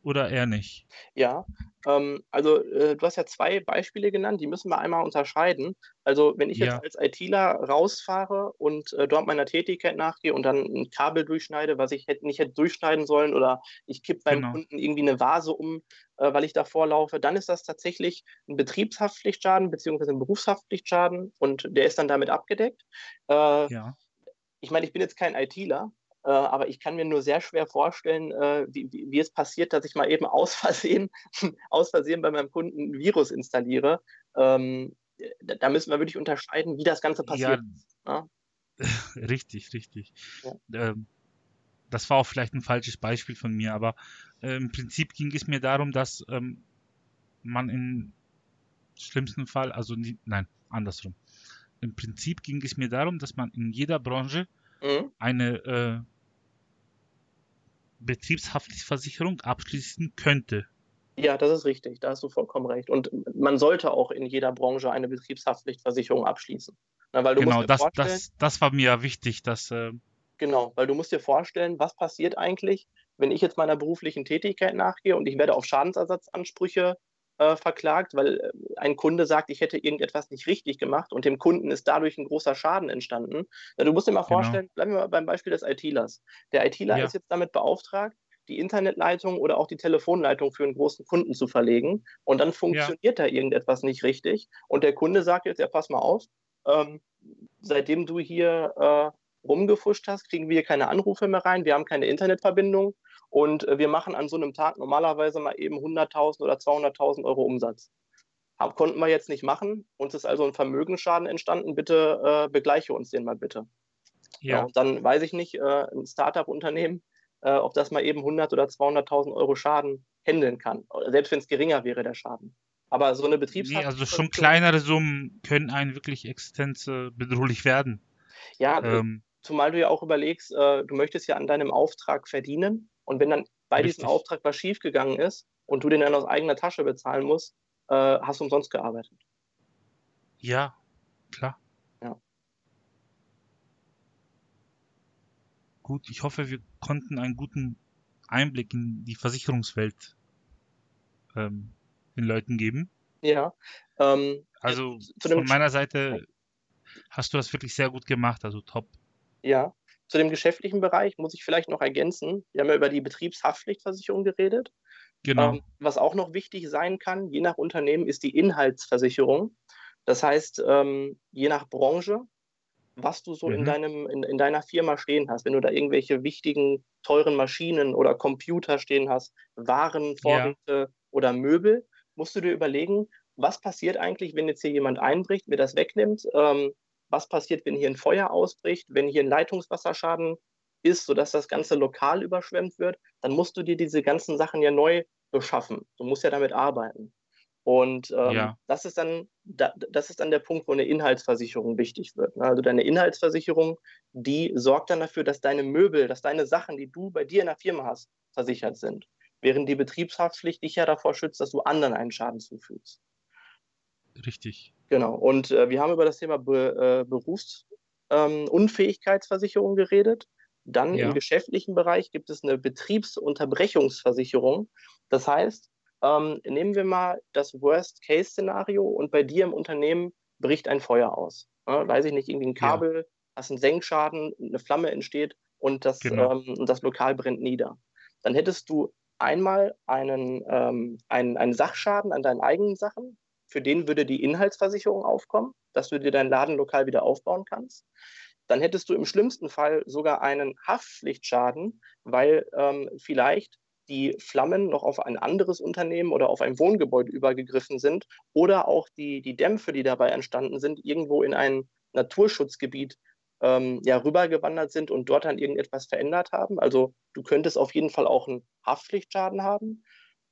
oder eher nicht? Ja, ähm, also äh, du hast ja zwei Beispiele genannt, die müssen wir einmal unterscheiden. Also wenn ich ja. jetzt als ITler rausfahre und äh, dort meiner Tätigkeit nachgehe und dann ein Kabel durchschneide, was ich hätte, nicht hätte durchschneiden sollen oder ich kippe beim genau. Kunden irgendwie eine Vase um, äh, weil ich davor laufe, dann ist das tatsächlich ein Betriebshaftpflichtschaden beziehungsweise ein Berufshaftpflichtschaden und der ist dann damit abgedeckt. Äh, ja. Ich meine, ich bin jetzt kein ITler, äh, aber ich kann mir nur sehr schwer vorstellen, äh, wie, wie, wie, es passiert, dass ich mal eben aus Versehen, (laughs) aus Versehen bei meinem Kunden ein Virus installiere. Ähm, da, müssen wir wirklich unterscheiden, wie das Ganze passiert. Ja, ja? (laughs) richtig, richtig. Ja. Ähm, das war auch vielleicht ein falsches Beispiel von mir, aber äh, im Prinzip ging es mir darum, dass ähm, man im schlimmsten Fall, also nie, nein, andersrum. Im Prinzip ging es mir darum, dass man in jeder Branche mhm. eine äh, Betriebshaftpflichtversicherung abschließen könnte. Ja, das ist richtig, da hast du vollkommen recht. Und man sollte auch in jeder Branche eine Betriebshaftpflichtversicherung abschließen. Na, genau, das, das, das war mir wichtig, dass, äh, Genau, weil du musst dir vorstellen, was passiert eigentlich, wenn ich jetzt meiner beruflichen Tätigkeit nachgehe und ich werde auf Schadensersatzansprüche äh, verklagt, weil äh, ein Kunde sagt, ich hätte irgendetwas nicht richtig gemacht und dem Kunden ist dadurch ein großer Schaden entstanden. Ja, du musst dir mal genau. vorstellen, bleiben wir mal beim Beispiel des ITlers. Der ITler ja. ist jetzt damit beauftragt, die Internetleitung oder auch die Telefonleitung für einen großen Kunden zu verlegen. Und dann funktioniert ja. da irgendetwas nicht richtig. Und der Kunde sagt jetzt, ja, pass mal auf, ähm, seitdem du hier äh, rumgefuscht hast, kriegen wir keine Anrufe mehr rein, wir haben keine Internetverbindung und äh, wir machen an so einem Tag normalerweise mal eben 100.000 oder 200.000 Euro Umsatz. Hab, konnten wir jetzt nicht machen. Uns ist also ein Vermögensschaden entstanden. Bitte äh, begleiche uns den mal bitte. Ja. ja dann weiß ich nicht, äh, ein Startup-Unternehmen, äh, ob das mal eben 100 oder 200.000 Euro Schaden handeln kann. Selbst wenn es geringer wäre, der Schaden. Aber so eine Betriebshaft. Nee, also schon kleinere Summen können einen wirklich existenzbedrohlich werden. Ja, ähm, zumal du ja auch überlegst, äh, du möchtest ja an deinem Auftrag verdienen. Und wenn dann bei richtig. diesem Auftrag was schiefgegangen ist und du den dann aus eigener Tasche bezahlen musst, äh, hast du umsonst gearbeitet. Ja, klar. Ja. Gut, ich hoffe, wir konnten einen guten Einblick in die Versicherungswelt ähm, den Leuten geben. Ja. Ähm, also von meiner Seite hast du das wirklich sehr gut gemacht, also top. Ja. Zu dem geschäftlichen Bereich muss ich vielleicht noch ergänzen. Wir haben ja über die Betriebshaftpflichtversicherung geredet. Genau. Ähm, was auch noch wichtig sein kann, je nach Unternehmen, ist die Inhaltsversicherung. Das heißt, ähm, je nach Branche, was du so mhm. in, deinem, in, in, deiner Firma stehen hast, wenn du da irgendwelche wichtigen, teuren Maschinen oder Computer stehen hast, Waren, Vorräte ja. oder Möbel, musst du dir überlegen, was passiert eigentlich, wenn jetzt hier jemand einbricht, mir das wegnimmt? Ähm, was passiert, wenn hier ein Feuer ausbricht, wenn hier ein Leitungswasserschaden ist, sodass das ganze Lokal überschwemmt wird? Dann musst du dir diese ganzen Sachen ja neu beschaffen. Du musst ja damit arbeiten. Und ähm, ja. das, ist dann, da, das ist dann der Punkt, wo eine Inhaltsversicherung wichtig wird. Ne? Also deine Inhaltsversicherung, die sorgt dann dafür, dass deine Möbel, dass deine Sachen, die du bei dir in der Firma hast, versichert sind während die Betriebshaftpflicht dich ja davor schützt, dass du anderen einen Schaden zufügst. Richtig. Genau. Und äh, wir haben über das Thema Be äh, Berufsunfähigkeitsversicherung ähm, geredet. Dann ja. im geschäftlichen Bereich gibt es eine Betriebsunterbrechungsversicherung. Das heißt, ähm, nehmen wir mal das Worst-Case-Szenario und bei dir im Unternehmen bricht ein Feuer aus. Ja, weiß ich nicht, irgendwie ein Kabel, ja. hast einen Senkschaden, eine Flamme entsteht und das, genau. ähm, das Lokal brennt nieder. Dann hättest du einmal einen, ähm, einen, einen Sachschaden an deinen eigenen Sachen, für den würde die Inhaltsversicherung aufkommen, dass du dir dein Ladenlokal wieder aufbauen kannst. Dann hättest du im schlimmsten Fall sogar einen Haftpflichtschaden, weil ähm, vielleicht die Flammen noch auf ein anderes Unternehmen oder auf ein Wohngebäude übergegriffen sind oder auch die, die Dämpfe, die dabei entstanden sind, irgendwo in ein Naturschutzgebiet ähm, ja, rübergewandert sind und dort dann irgendetwas verändert haben. Also du könntest auf jeden Fall auch einen Haftpflichtschaden haben.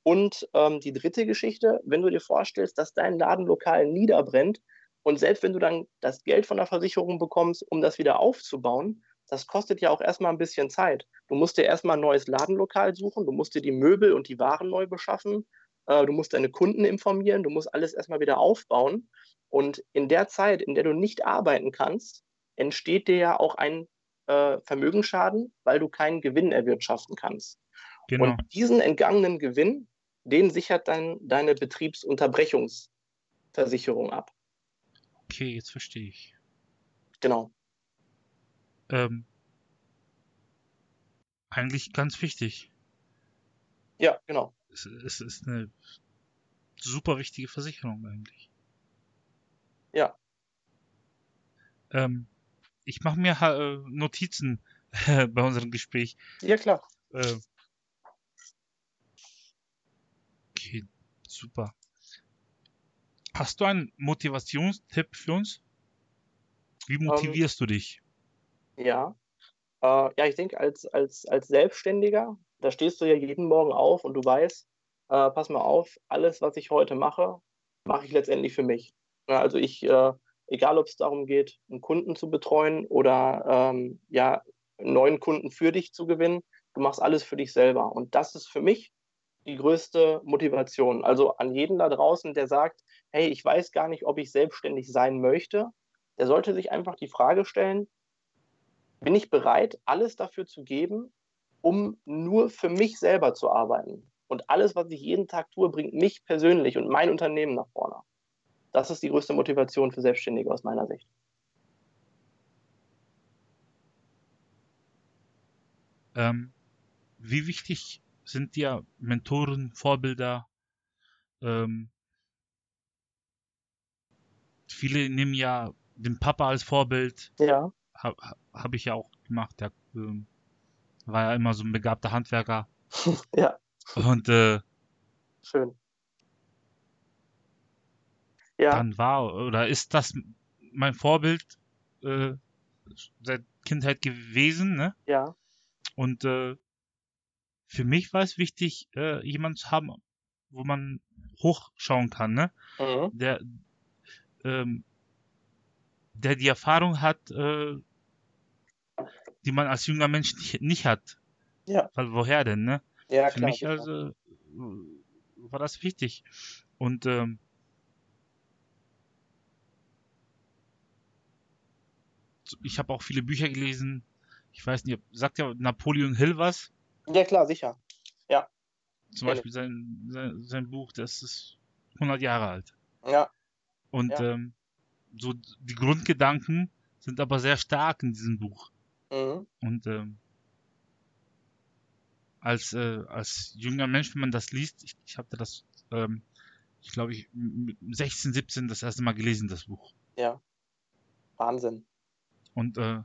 Und ähm, die dritte Geschichte, wenn du dir vorstellst, dass dein Ladenlokal niederbrennt und selbst wenn du dann das Geld von der Versicherung bekommst, um das wieder aufzubauen, das kostet ja auch erstmal ein bisschen Zeit. Du musst dir erstmal ein neues Ladenlokal suchen, du musst dir die Möbel und die Waren neu beschaffen, äh, du musst deine Kunden informieren, du musst alles erstmal wieder aufbauen. Und in der Zeit, in der du nicht arbeiten kannst, entsteht dir ja auch ein äh, Vermögensschaden, weil du keinen Gewinn erwirtschaften kannst. Genau. Und diesen entgangenen Gewinn, den sichert dann deine Betriebsunterbrechungsversicherung ab. Okay, jetzt verstehe ich. Genau. Ähm, eigentlich ganz wichtig. Ja, genau. Es, es ist eine super wichtige Versicherung eigentlich. Ja. Ähm, ich mache mir äh, Notizen (laughs) äh, bei unserem Gespräch. Ja, klar. Äh, okay, super. Hast du einen Motivationstipp für uns? Wie ähm, motivierst um, du dich? Ja, äh, ja, ich denke, als, als, als Selbstständiger, da stehst du ja jeden Morgen auf und du weißt, äh, pass mal auf, alles, was ich heute mache, mache ich letztendlich für mich. Ja, also ich äh, egal ob es darum geht, einen Kunden zu betreuen oder ähm, ja, einen neuen Kunden für dich zu gewinnen. Du machst alles für dich selber. Und das ist für mich die größte Motivation. Also an jeden da draußen, der sagt, hey, ich weiß gar nicht, ob ich selbstständig sein möchte, der sollte sich einfach die Frage stellen, bin ich bereit, alles dafür zu geben, um nur für mich selber zu arbeiten. Und alles, was ich jeden Tag tue, bringt mich persönlich und mein Unternehmen nach vorne. Das ist die größte Motivation für Selbstständige aus meiner Sicht. Ähm, wie wichtig sind dir Mentoren, Vorbilder? Ähm, viele nehmen ja den Papa als Vorbild. Ja. Habe hab ich ja auch gemacht. Der ähm, war ja immer so ein begabter Handwerker. (laughs) ja. Und äh, schön. Ja. Dann war oder ist das mein Vorbild äh, seit Kindheit gewesen, ne? Ja. Und äh, für mich war es wichtig, äh, jemanden zu haben, wo man hochschauen kann, ne? Mhm. Der, ähm, der die Erfahrung hat, äh, die man als junger Mensch nicht, nicht hat. Ja. Weil woher denn, ne? Ja, Für klar, mich also war das wichtig. Und ähm, ich habe auch viele Bücher gelesen. Ich weiß nicht, sagt ja Napoleon Hill was? Ja, klar, sicher. Ja. Zum Beispiel sein, sein, sein, Buch, das ist 100 Jahre alt. Ja. Und ja. Ähm, so die Grundgedanken sind aber sehr stark in diesem Buch. Mhm. Und ähm, als, äh, als junger Mensch, wenn man das liest, ich, ich hatte das, ähm, ich glaube, ich 16, 17 das erste Mal gelesen, das Buch. Ja. Wahnsinn. Und äh,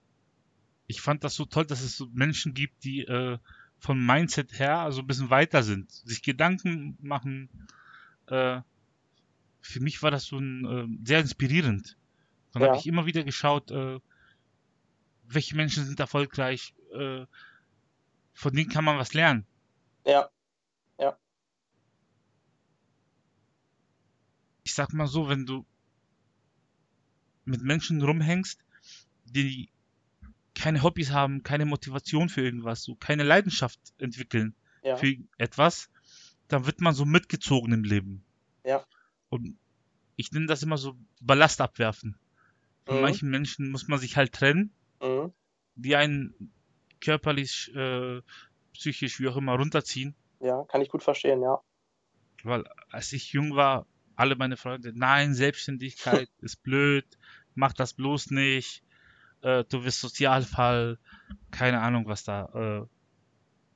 ich fand das so toll, dass es so Menschen gibt, die äh, vom Mindset her also ein bisschen weiter sind, sich Gedanken machen. Äh, für mich war das so ein, äh, sehr inspirierend. Dann ja. habe ich immer wieder geschaut, äh, welche Menschen sind erfolgreich, äh, von denen kann man was lernen. Ja. Ja. Ich sag mal so, wenn du mit Menschen rumhängst, die keine Hobbys haben, keine Motivation für irgendwas, so keine Leidenschaft entwickeln ja. für etwas, dann wird man so mitgezogen im Leben. Ja. Und ich nenne das immer so Ballast abwerfen. Von mhm. manchen Menschen muss man sich halt trennen, mhm. die einen körperlich, äh, psychisch, wie auch immer, runterziehen. Ja, kann ich gut verstehen, ja. Weil als ich jung war, alle meine Freunde, nein, Selbstständigkeit (laughs) ist blöd, mach das bloß nicht, äh, du wirst Sozialfall, keine Ahnung, was da äh,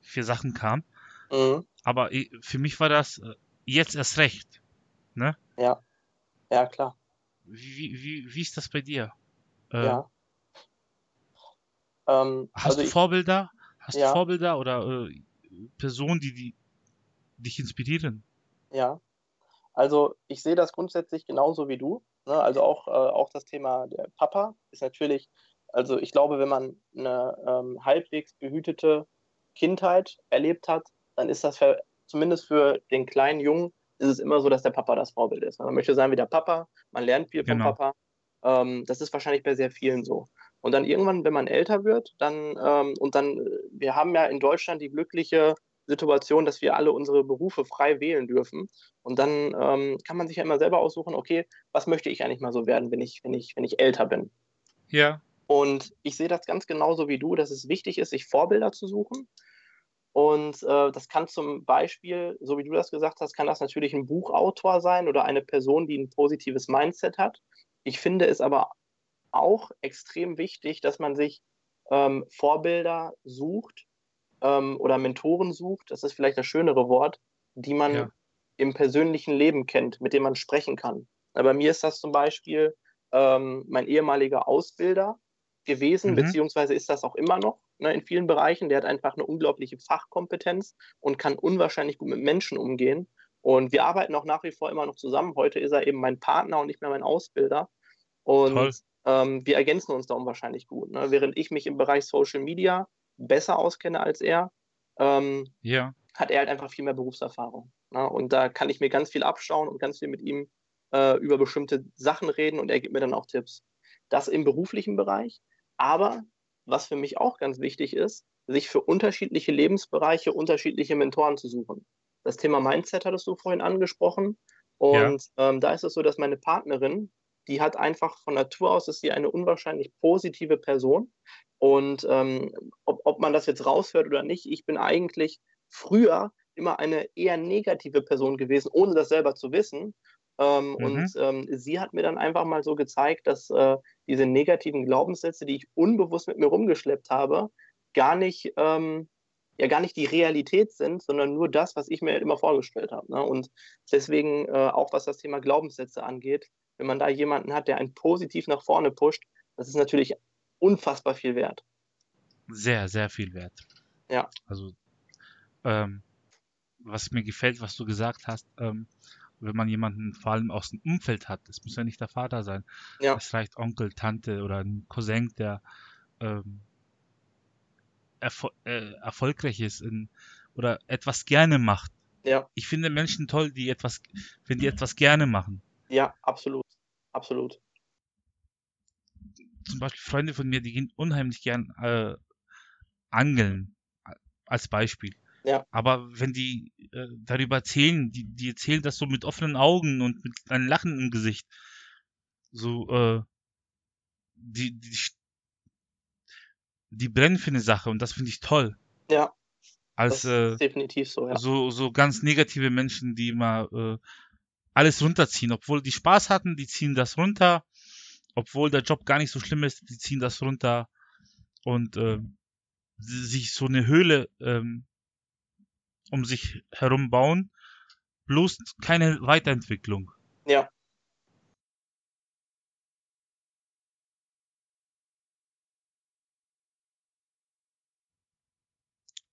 für Sachen kam. Mhm. Aber für mich war das äh, jetzt erst recht. Ne? Ja. Ja, klar. Wie, wie, wie ist das bei dir? Äh, ja. Ähm, hast also du Vorbilder? Hast ja. du Vorbilder oder äh, Personen, die, die dich inspirieren? Ja. Also ich sehe das grundsätzlich genauso wie du. Ne? Also auch, äh, auch das Thema der Papa ist natürlich also ich glaube, wenn man eine ähm, halbwegs behütete Kindheit erlebt hat, dann ist das für, zumindest für den kleinen Jungen ist es immer so, dass der Papa das Vorbild ist. Man möchte sein wie der Papa, man lernt viel vom genau. Papa. Ähm, das ist wahrscheinlich bei sehr vielen so. Und dann irgendwann, wenn man älter wird, dann ähm, und dann, wir haben ja in Deutschland die glückliche Situation, dass wir alle unsere Berufe frei wählen dürfen. Und dann ähm, kann man sich ja immer selber aussuchen, okay, was möchte ich eigentlich mal so werden, wenn ich, wenn ich, wenn ich älter bin. Ja. Und ich sehe das ganz genauso wie du, dass es wichtig ist, sich Vorbilder zu suchen. Und äh, das kann zum Beispiel, so wie du das gesagt hast, kann das natürlich ein Buchautor sein oder eine Person, die ein positives Mindset hat. Ich finde es aber auch extrem wichtig, dass man sich ähm, Vorbilder sucht ähm, oder Mentoren sucht, das ist vielleicht das schönere Wort, die man ja. im persönlichen Leben kennt, mit dem man sprechen kann. Bei mir ist das zum Beispiel ähm, mein ehemaliger Ausbilder, gewesen, mhm. beziehungsweise ist das auch immer noch ne, in vielen Bereichen. Der hat einfach eine unglaubliche Fachkompetenz und kann unwahrscheinlich gut mit Menschen umgehen. Und wir arbeiten auch nach wie vor immer noch zusammen. Heute ist er eben mein Partner und nicht mehr mein Ausbilder. Und ähm, wir ergänzen uns da unwahrscheinlich gut. Ne? Während ich mich im Bereich Social Media besser auskenne als er, ähm, ja. hat er halt einfach viel mehr Berufserfahrung. Ne? Und da kann ich mir ganz viel abschauen und ganz viel mit ihm äh, über bestimmte Sachen reden und er gibt mir dann auch Tipps. Das im beruflichen Bereich. Aber was für mich auch ganz wichtig ist, sich für unterschiedliche Lebensbereiche unterschiedliche Mentoren zu suchen. Das Thema Mindset hattest du vorhin angesprochen. Und ja. ähm, da ist es so, dass meine Partnerin, die hat einfach von Natur aus, ist sie eine unwahrscheinlich positive Person. Und ähm, ob, ob man das jetzt raushört oder nicht, ich bin eigentlich früher immer eine eher negative Person gewesen, ohne das selber zu wissen. Ähm, mhm. Und ähm, sie hat mir dann einfach mal so gezeigt, dass äh, diese negativen Glaubenssätze, die ich unbewusst mit mir rumgeschleppt habe, gar nicht, ähm, ja, gar nicht die Realität sind, sondern nur das, was ich mir immer vorgestellt habe. Ne? Und deswegen, äh, auch was das Thema Glaubenssätze angeht, wenn man da jemanden hat, der einen positiv nach vorne pusht, das ist natürlich unfassbar viel wert. Sehr, sehr viel wert. Ja. Also, ähm, was mir gefällt, was du gesagt hast, ähm, wenn man jemanden vor allem aus dem Umfeld hat, das muss ja nicht der Vater sein. Ja. Es reicht Onkel, Tante oder ein Cousin, der ähm, erfol äh, erfolgreich ist in, oder etwas gerne macht. Ja. Ich finde Menschen toll, die etwas, wenn die etwas gerne machen. Ja, absolut. Absolut. Zum Beispiel Freunde von mir, die gehen unheimlich gern äh, angeln, als Beispiel. Ja. Aber wenn die äh, darüber erzählen, die, die erzählen das so mit offenen Augen und mit einem Lachen im Gesicht. So, äh, die, die, die brennen für eine Sache und das finde ich toll. Ja. Als äh, definitiv so, ja. so, so ganz negative Menschen, die immer äh, alles runterziehen, obwohl die Spaß hatten, die ziehen das runter, obwohl der Job gar nicht so schlimm ist, die ziehen das runter und äh, sich so eine Höhle ähm, um sich herum bauen, bloß keine Weiterentwicklung. Ja.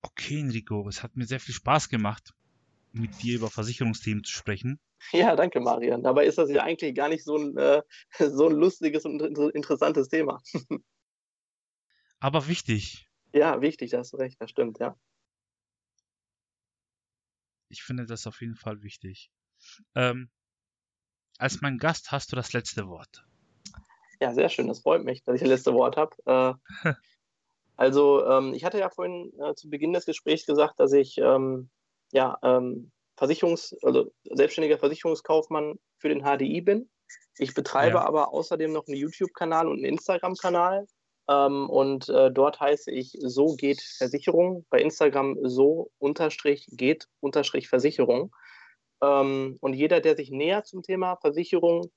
Okay, Enrico, es hat mir sehr viel Spaß gemacht, mit dir über Versicherungsthemen zu sprechen. Ja, danke, Marian. Dabei ist das ja eigentlich gar nicht so ein, äh, (laughs) so ein lustiges und interessantes Thema. (laughs) Aber wichtig. Ja, wichtig, da hast du recht, das stimmt, ja. Ich finde das auf jeden Fall wichtig. Ähm, als mein Gast hast du das letzte Wort. Ja, sehr schön. Das freut mich, dass ich das letzte Wort habe. Äh, (laughs) also, ähm, ich hatte ja vorhin äh, zu Beginn des Gesprächs gesagt, dass ich ähm, ja, ähm, Versicherungs-, also selbstständiger Versicherungskaufmann für den HDI bin. Ich betreibe ja. aber außerdem noch einen YouTube-Kanal und einen Instagram-Kanal. Ähm, und äh, dort heiße ich So geht Versicherung. Bei Instagram so unterstrich geht unterstrich Versicherung. Ähm, und jeder, der sich näher zum Thema Versicherung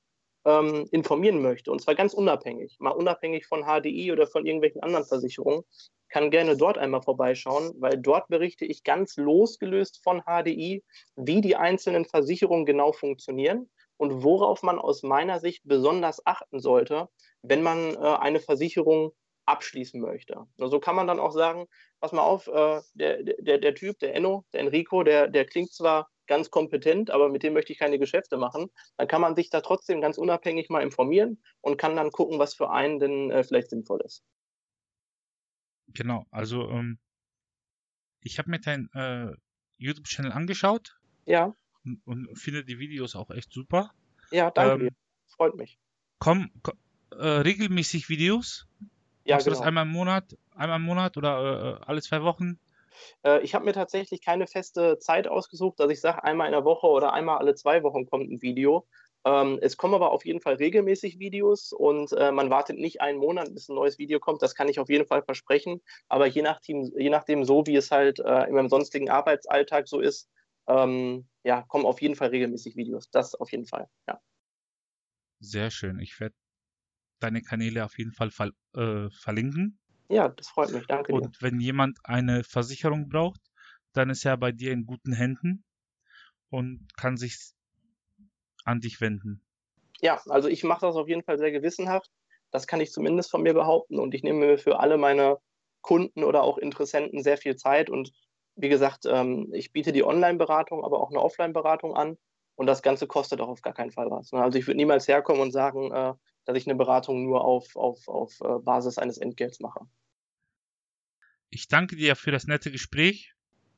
ähm, informieren möchte, und zwar ganz unabhängig, mal unabhängig von HDI oder von irgendwelchen anderen Versicherungen, kann gerne dort einmal vorbeischauen, weil dort berichte ich ganz losgelöst von HDI, wie die einzelnen Versicherungen genau funktionieren und worauf man aus meiner Sicht besonders achten sollte, wenn man äh, eine Versicherung abschließen möchte. Und so also kann man dann auch sagen, pass mal auf, äh, der, der, der Typ, der Enno, der Enrico, der, der klingt zwar ganz kompetent, aber mit dem möchte ich keine Geschäfte machen. Dann kann man sich da trotzdem ganz unabhängig mal informieren und kann dann gucken, was für einen denn äh, vielleicht sinnvoll ist. Genau, also ähm, ich habe mir deinen äh, YouTube-Channel angeschaut. Ja. Und, finde die Videos auch echt super. Ja, danke ähm. Freut mich. Komm, komm äh, regelmäßig Videos? Ja, Machst genau. du das genau. einmal im Monat, einmal im Monat oder äh, äh, alle zwei Wochen? Äh, ich habe mir tatsächlich keine feste Zeit ausgesucht, dass ich sage, einmal in der Woche oder einmal alle zwei Wochen kommt ein Video. Ähm, es kommen aber auf jeden Fall regelmäßig Videos und äh, man wartet nicht einen Monat, bis ein neues Video kommt. Das kann ich auf jeden Fall versprechen. Aber je nachdem, je nachdem so, wie es halt äh, in meinem sonstigen Arbeitsalltag so ist, ähm, ja, kommen auf jeden Fall regelmäßig Videos. Das auf jeden Fall, ja. Sehr schön. Ich werde deine Kanäle auf jeden Fall ver äh, verlinken. Ja, das freut mich. Danke und dir. Und wenn jemand eine Versicherung braucht, dann ist er bei dir in guten Händen und kann sich an dich wenden? Ja, also ich mache das auf jeden Fall sehr gewissenhaft. Das kann ich zumindest von mir behaupten. Und ich nehme mir für alle meine Kunden oder auch Interessenten sehr viel Zeit. Und wie gesagt, ähm, ich biete die Online-Beratung, aber auch eine Offline-Beratung an. Und das Ganze kostet auch auf gar keinen Fall was. Ne? Also ich würde niemals herkommen und sagen, äh, dass ich eine Beratung nur auf, auf, auf äh, Basis eines Entgelts mache. Ich danke dir für das nette Gespräch.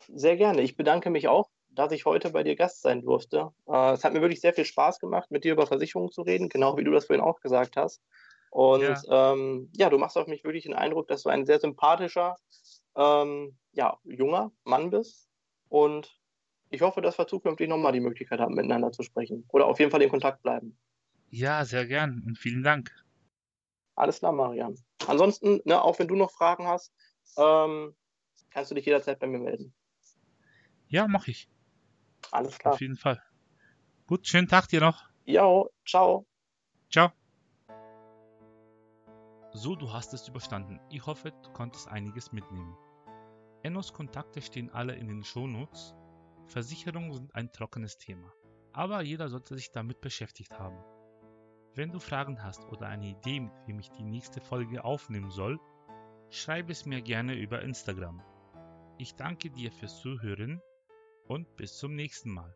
Sehr gerne. Ich bedanke mich auch dass ich heute bei dir Gast sein durfte. Äh, es hat mir wirklich sehr viel Spaß gemacht, mit dir über Versicherungen zu reden, genau wie du das vorhin auch gesagt hast. Und ja, ähm, ja du machst auf mich wirklich den Eindruck, dass du ein sehr sympathischer, ähm, ja, junger Mann bist. Und ich hoffe, dass wir zukünftig nochmal die Möglichkeit haben, miteinander zu sprechen. Oder auf jeden Fall in Kontakt bleiben. Ja, sehr gern und vielen Dank. Alles klar, Marian. Ansonsten, ne, auch wenn du noch Fragen hast, ähm, kannst du dich jederzeit bei mir melden. Ja, mache ich. Alles klar. Auf jeden Fall. Gut, schönen Tag dir noch. Jo, ciao. Ciao. So, du hast es überstanden. Ich hoffe, du konntest einiges mitnehmen. Ennos Kontakte stehen alle in den Shownotes. Versicherungen sind ein trockenes Thema, aber jeder sollte sich damit beschäftigt haben. Wenn du Fragen hast oder eine Idee, mit wem ich die nächste Folge aufnehmen soll, schreib es mir gerne über Instagram. Ich danke dir fürs Zuhören und bis zum nächsten Mal.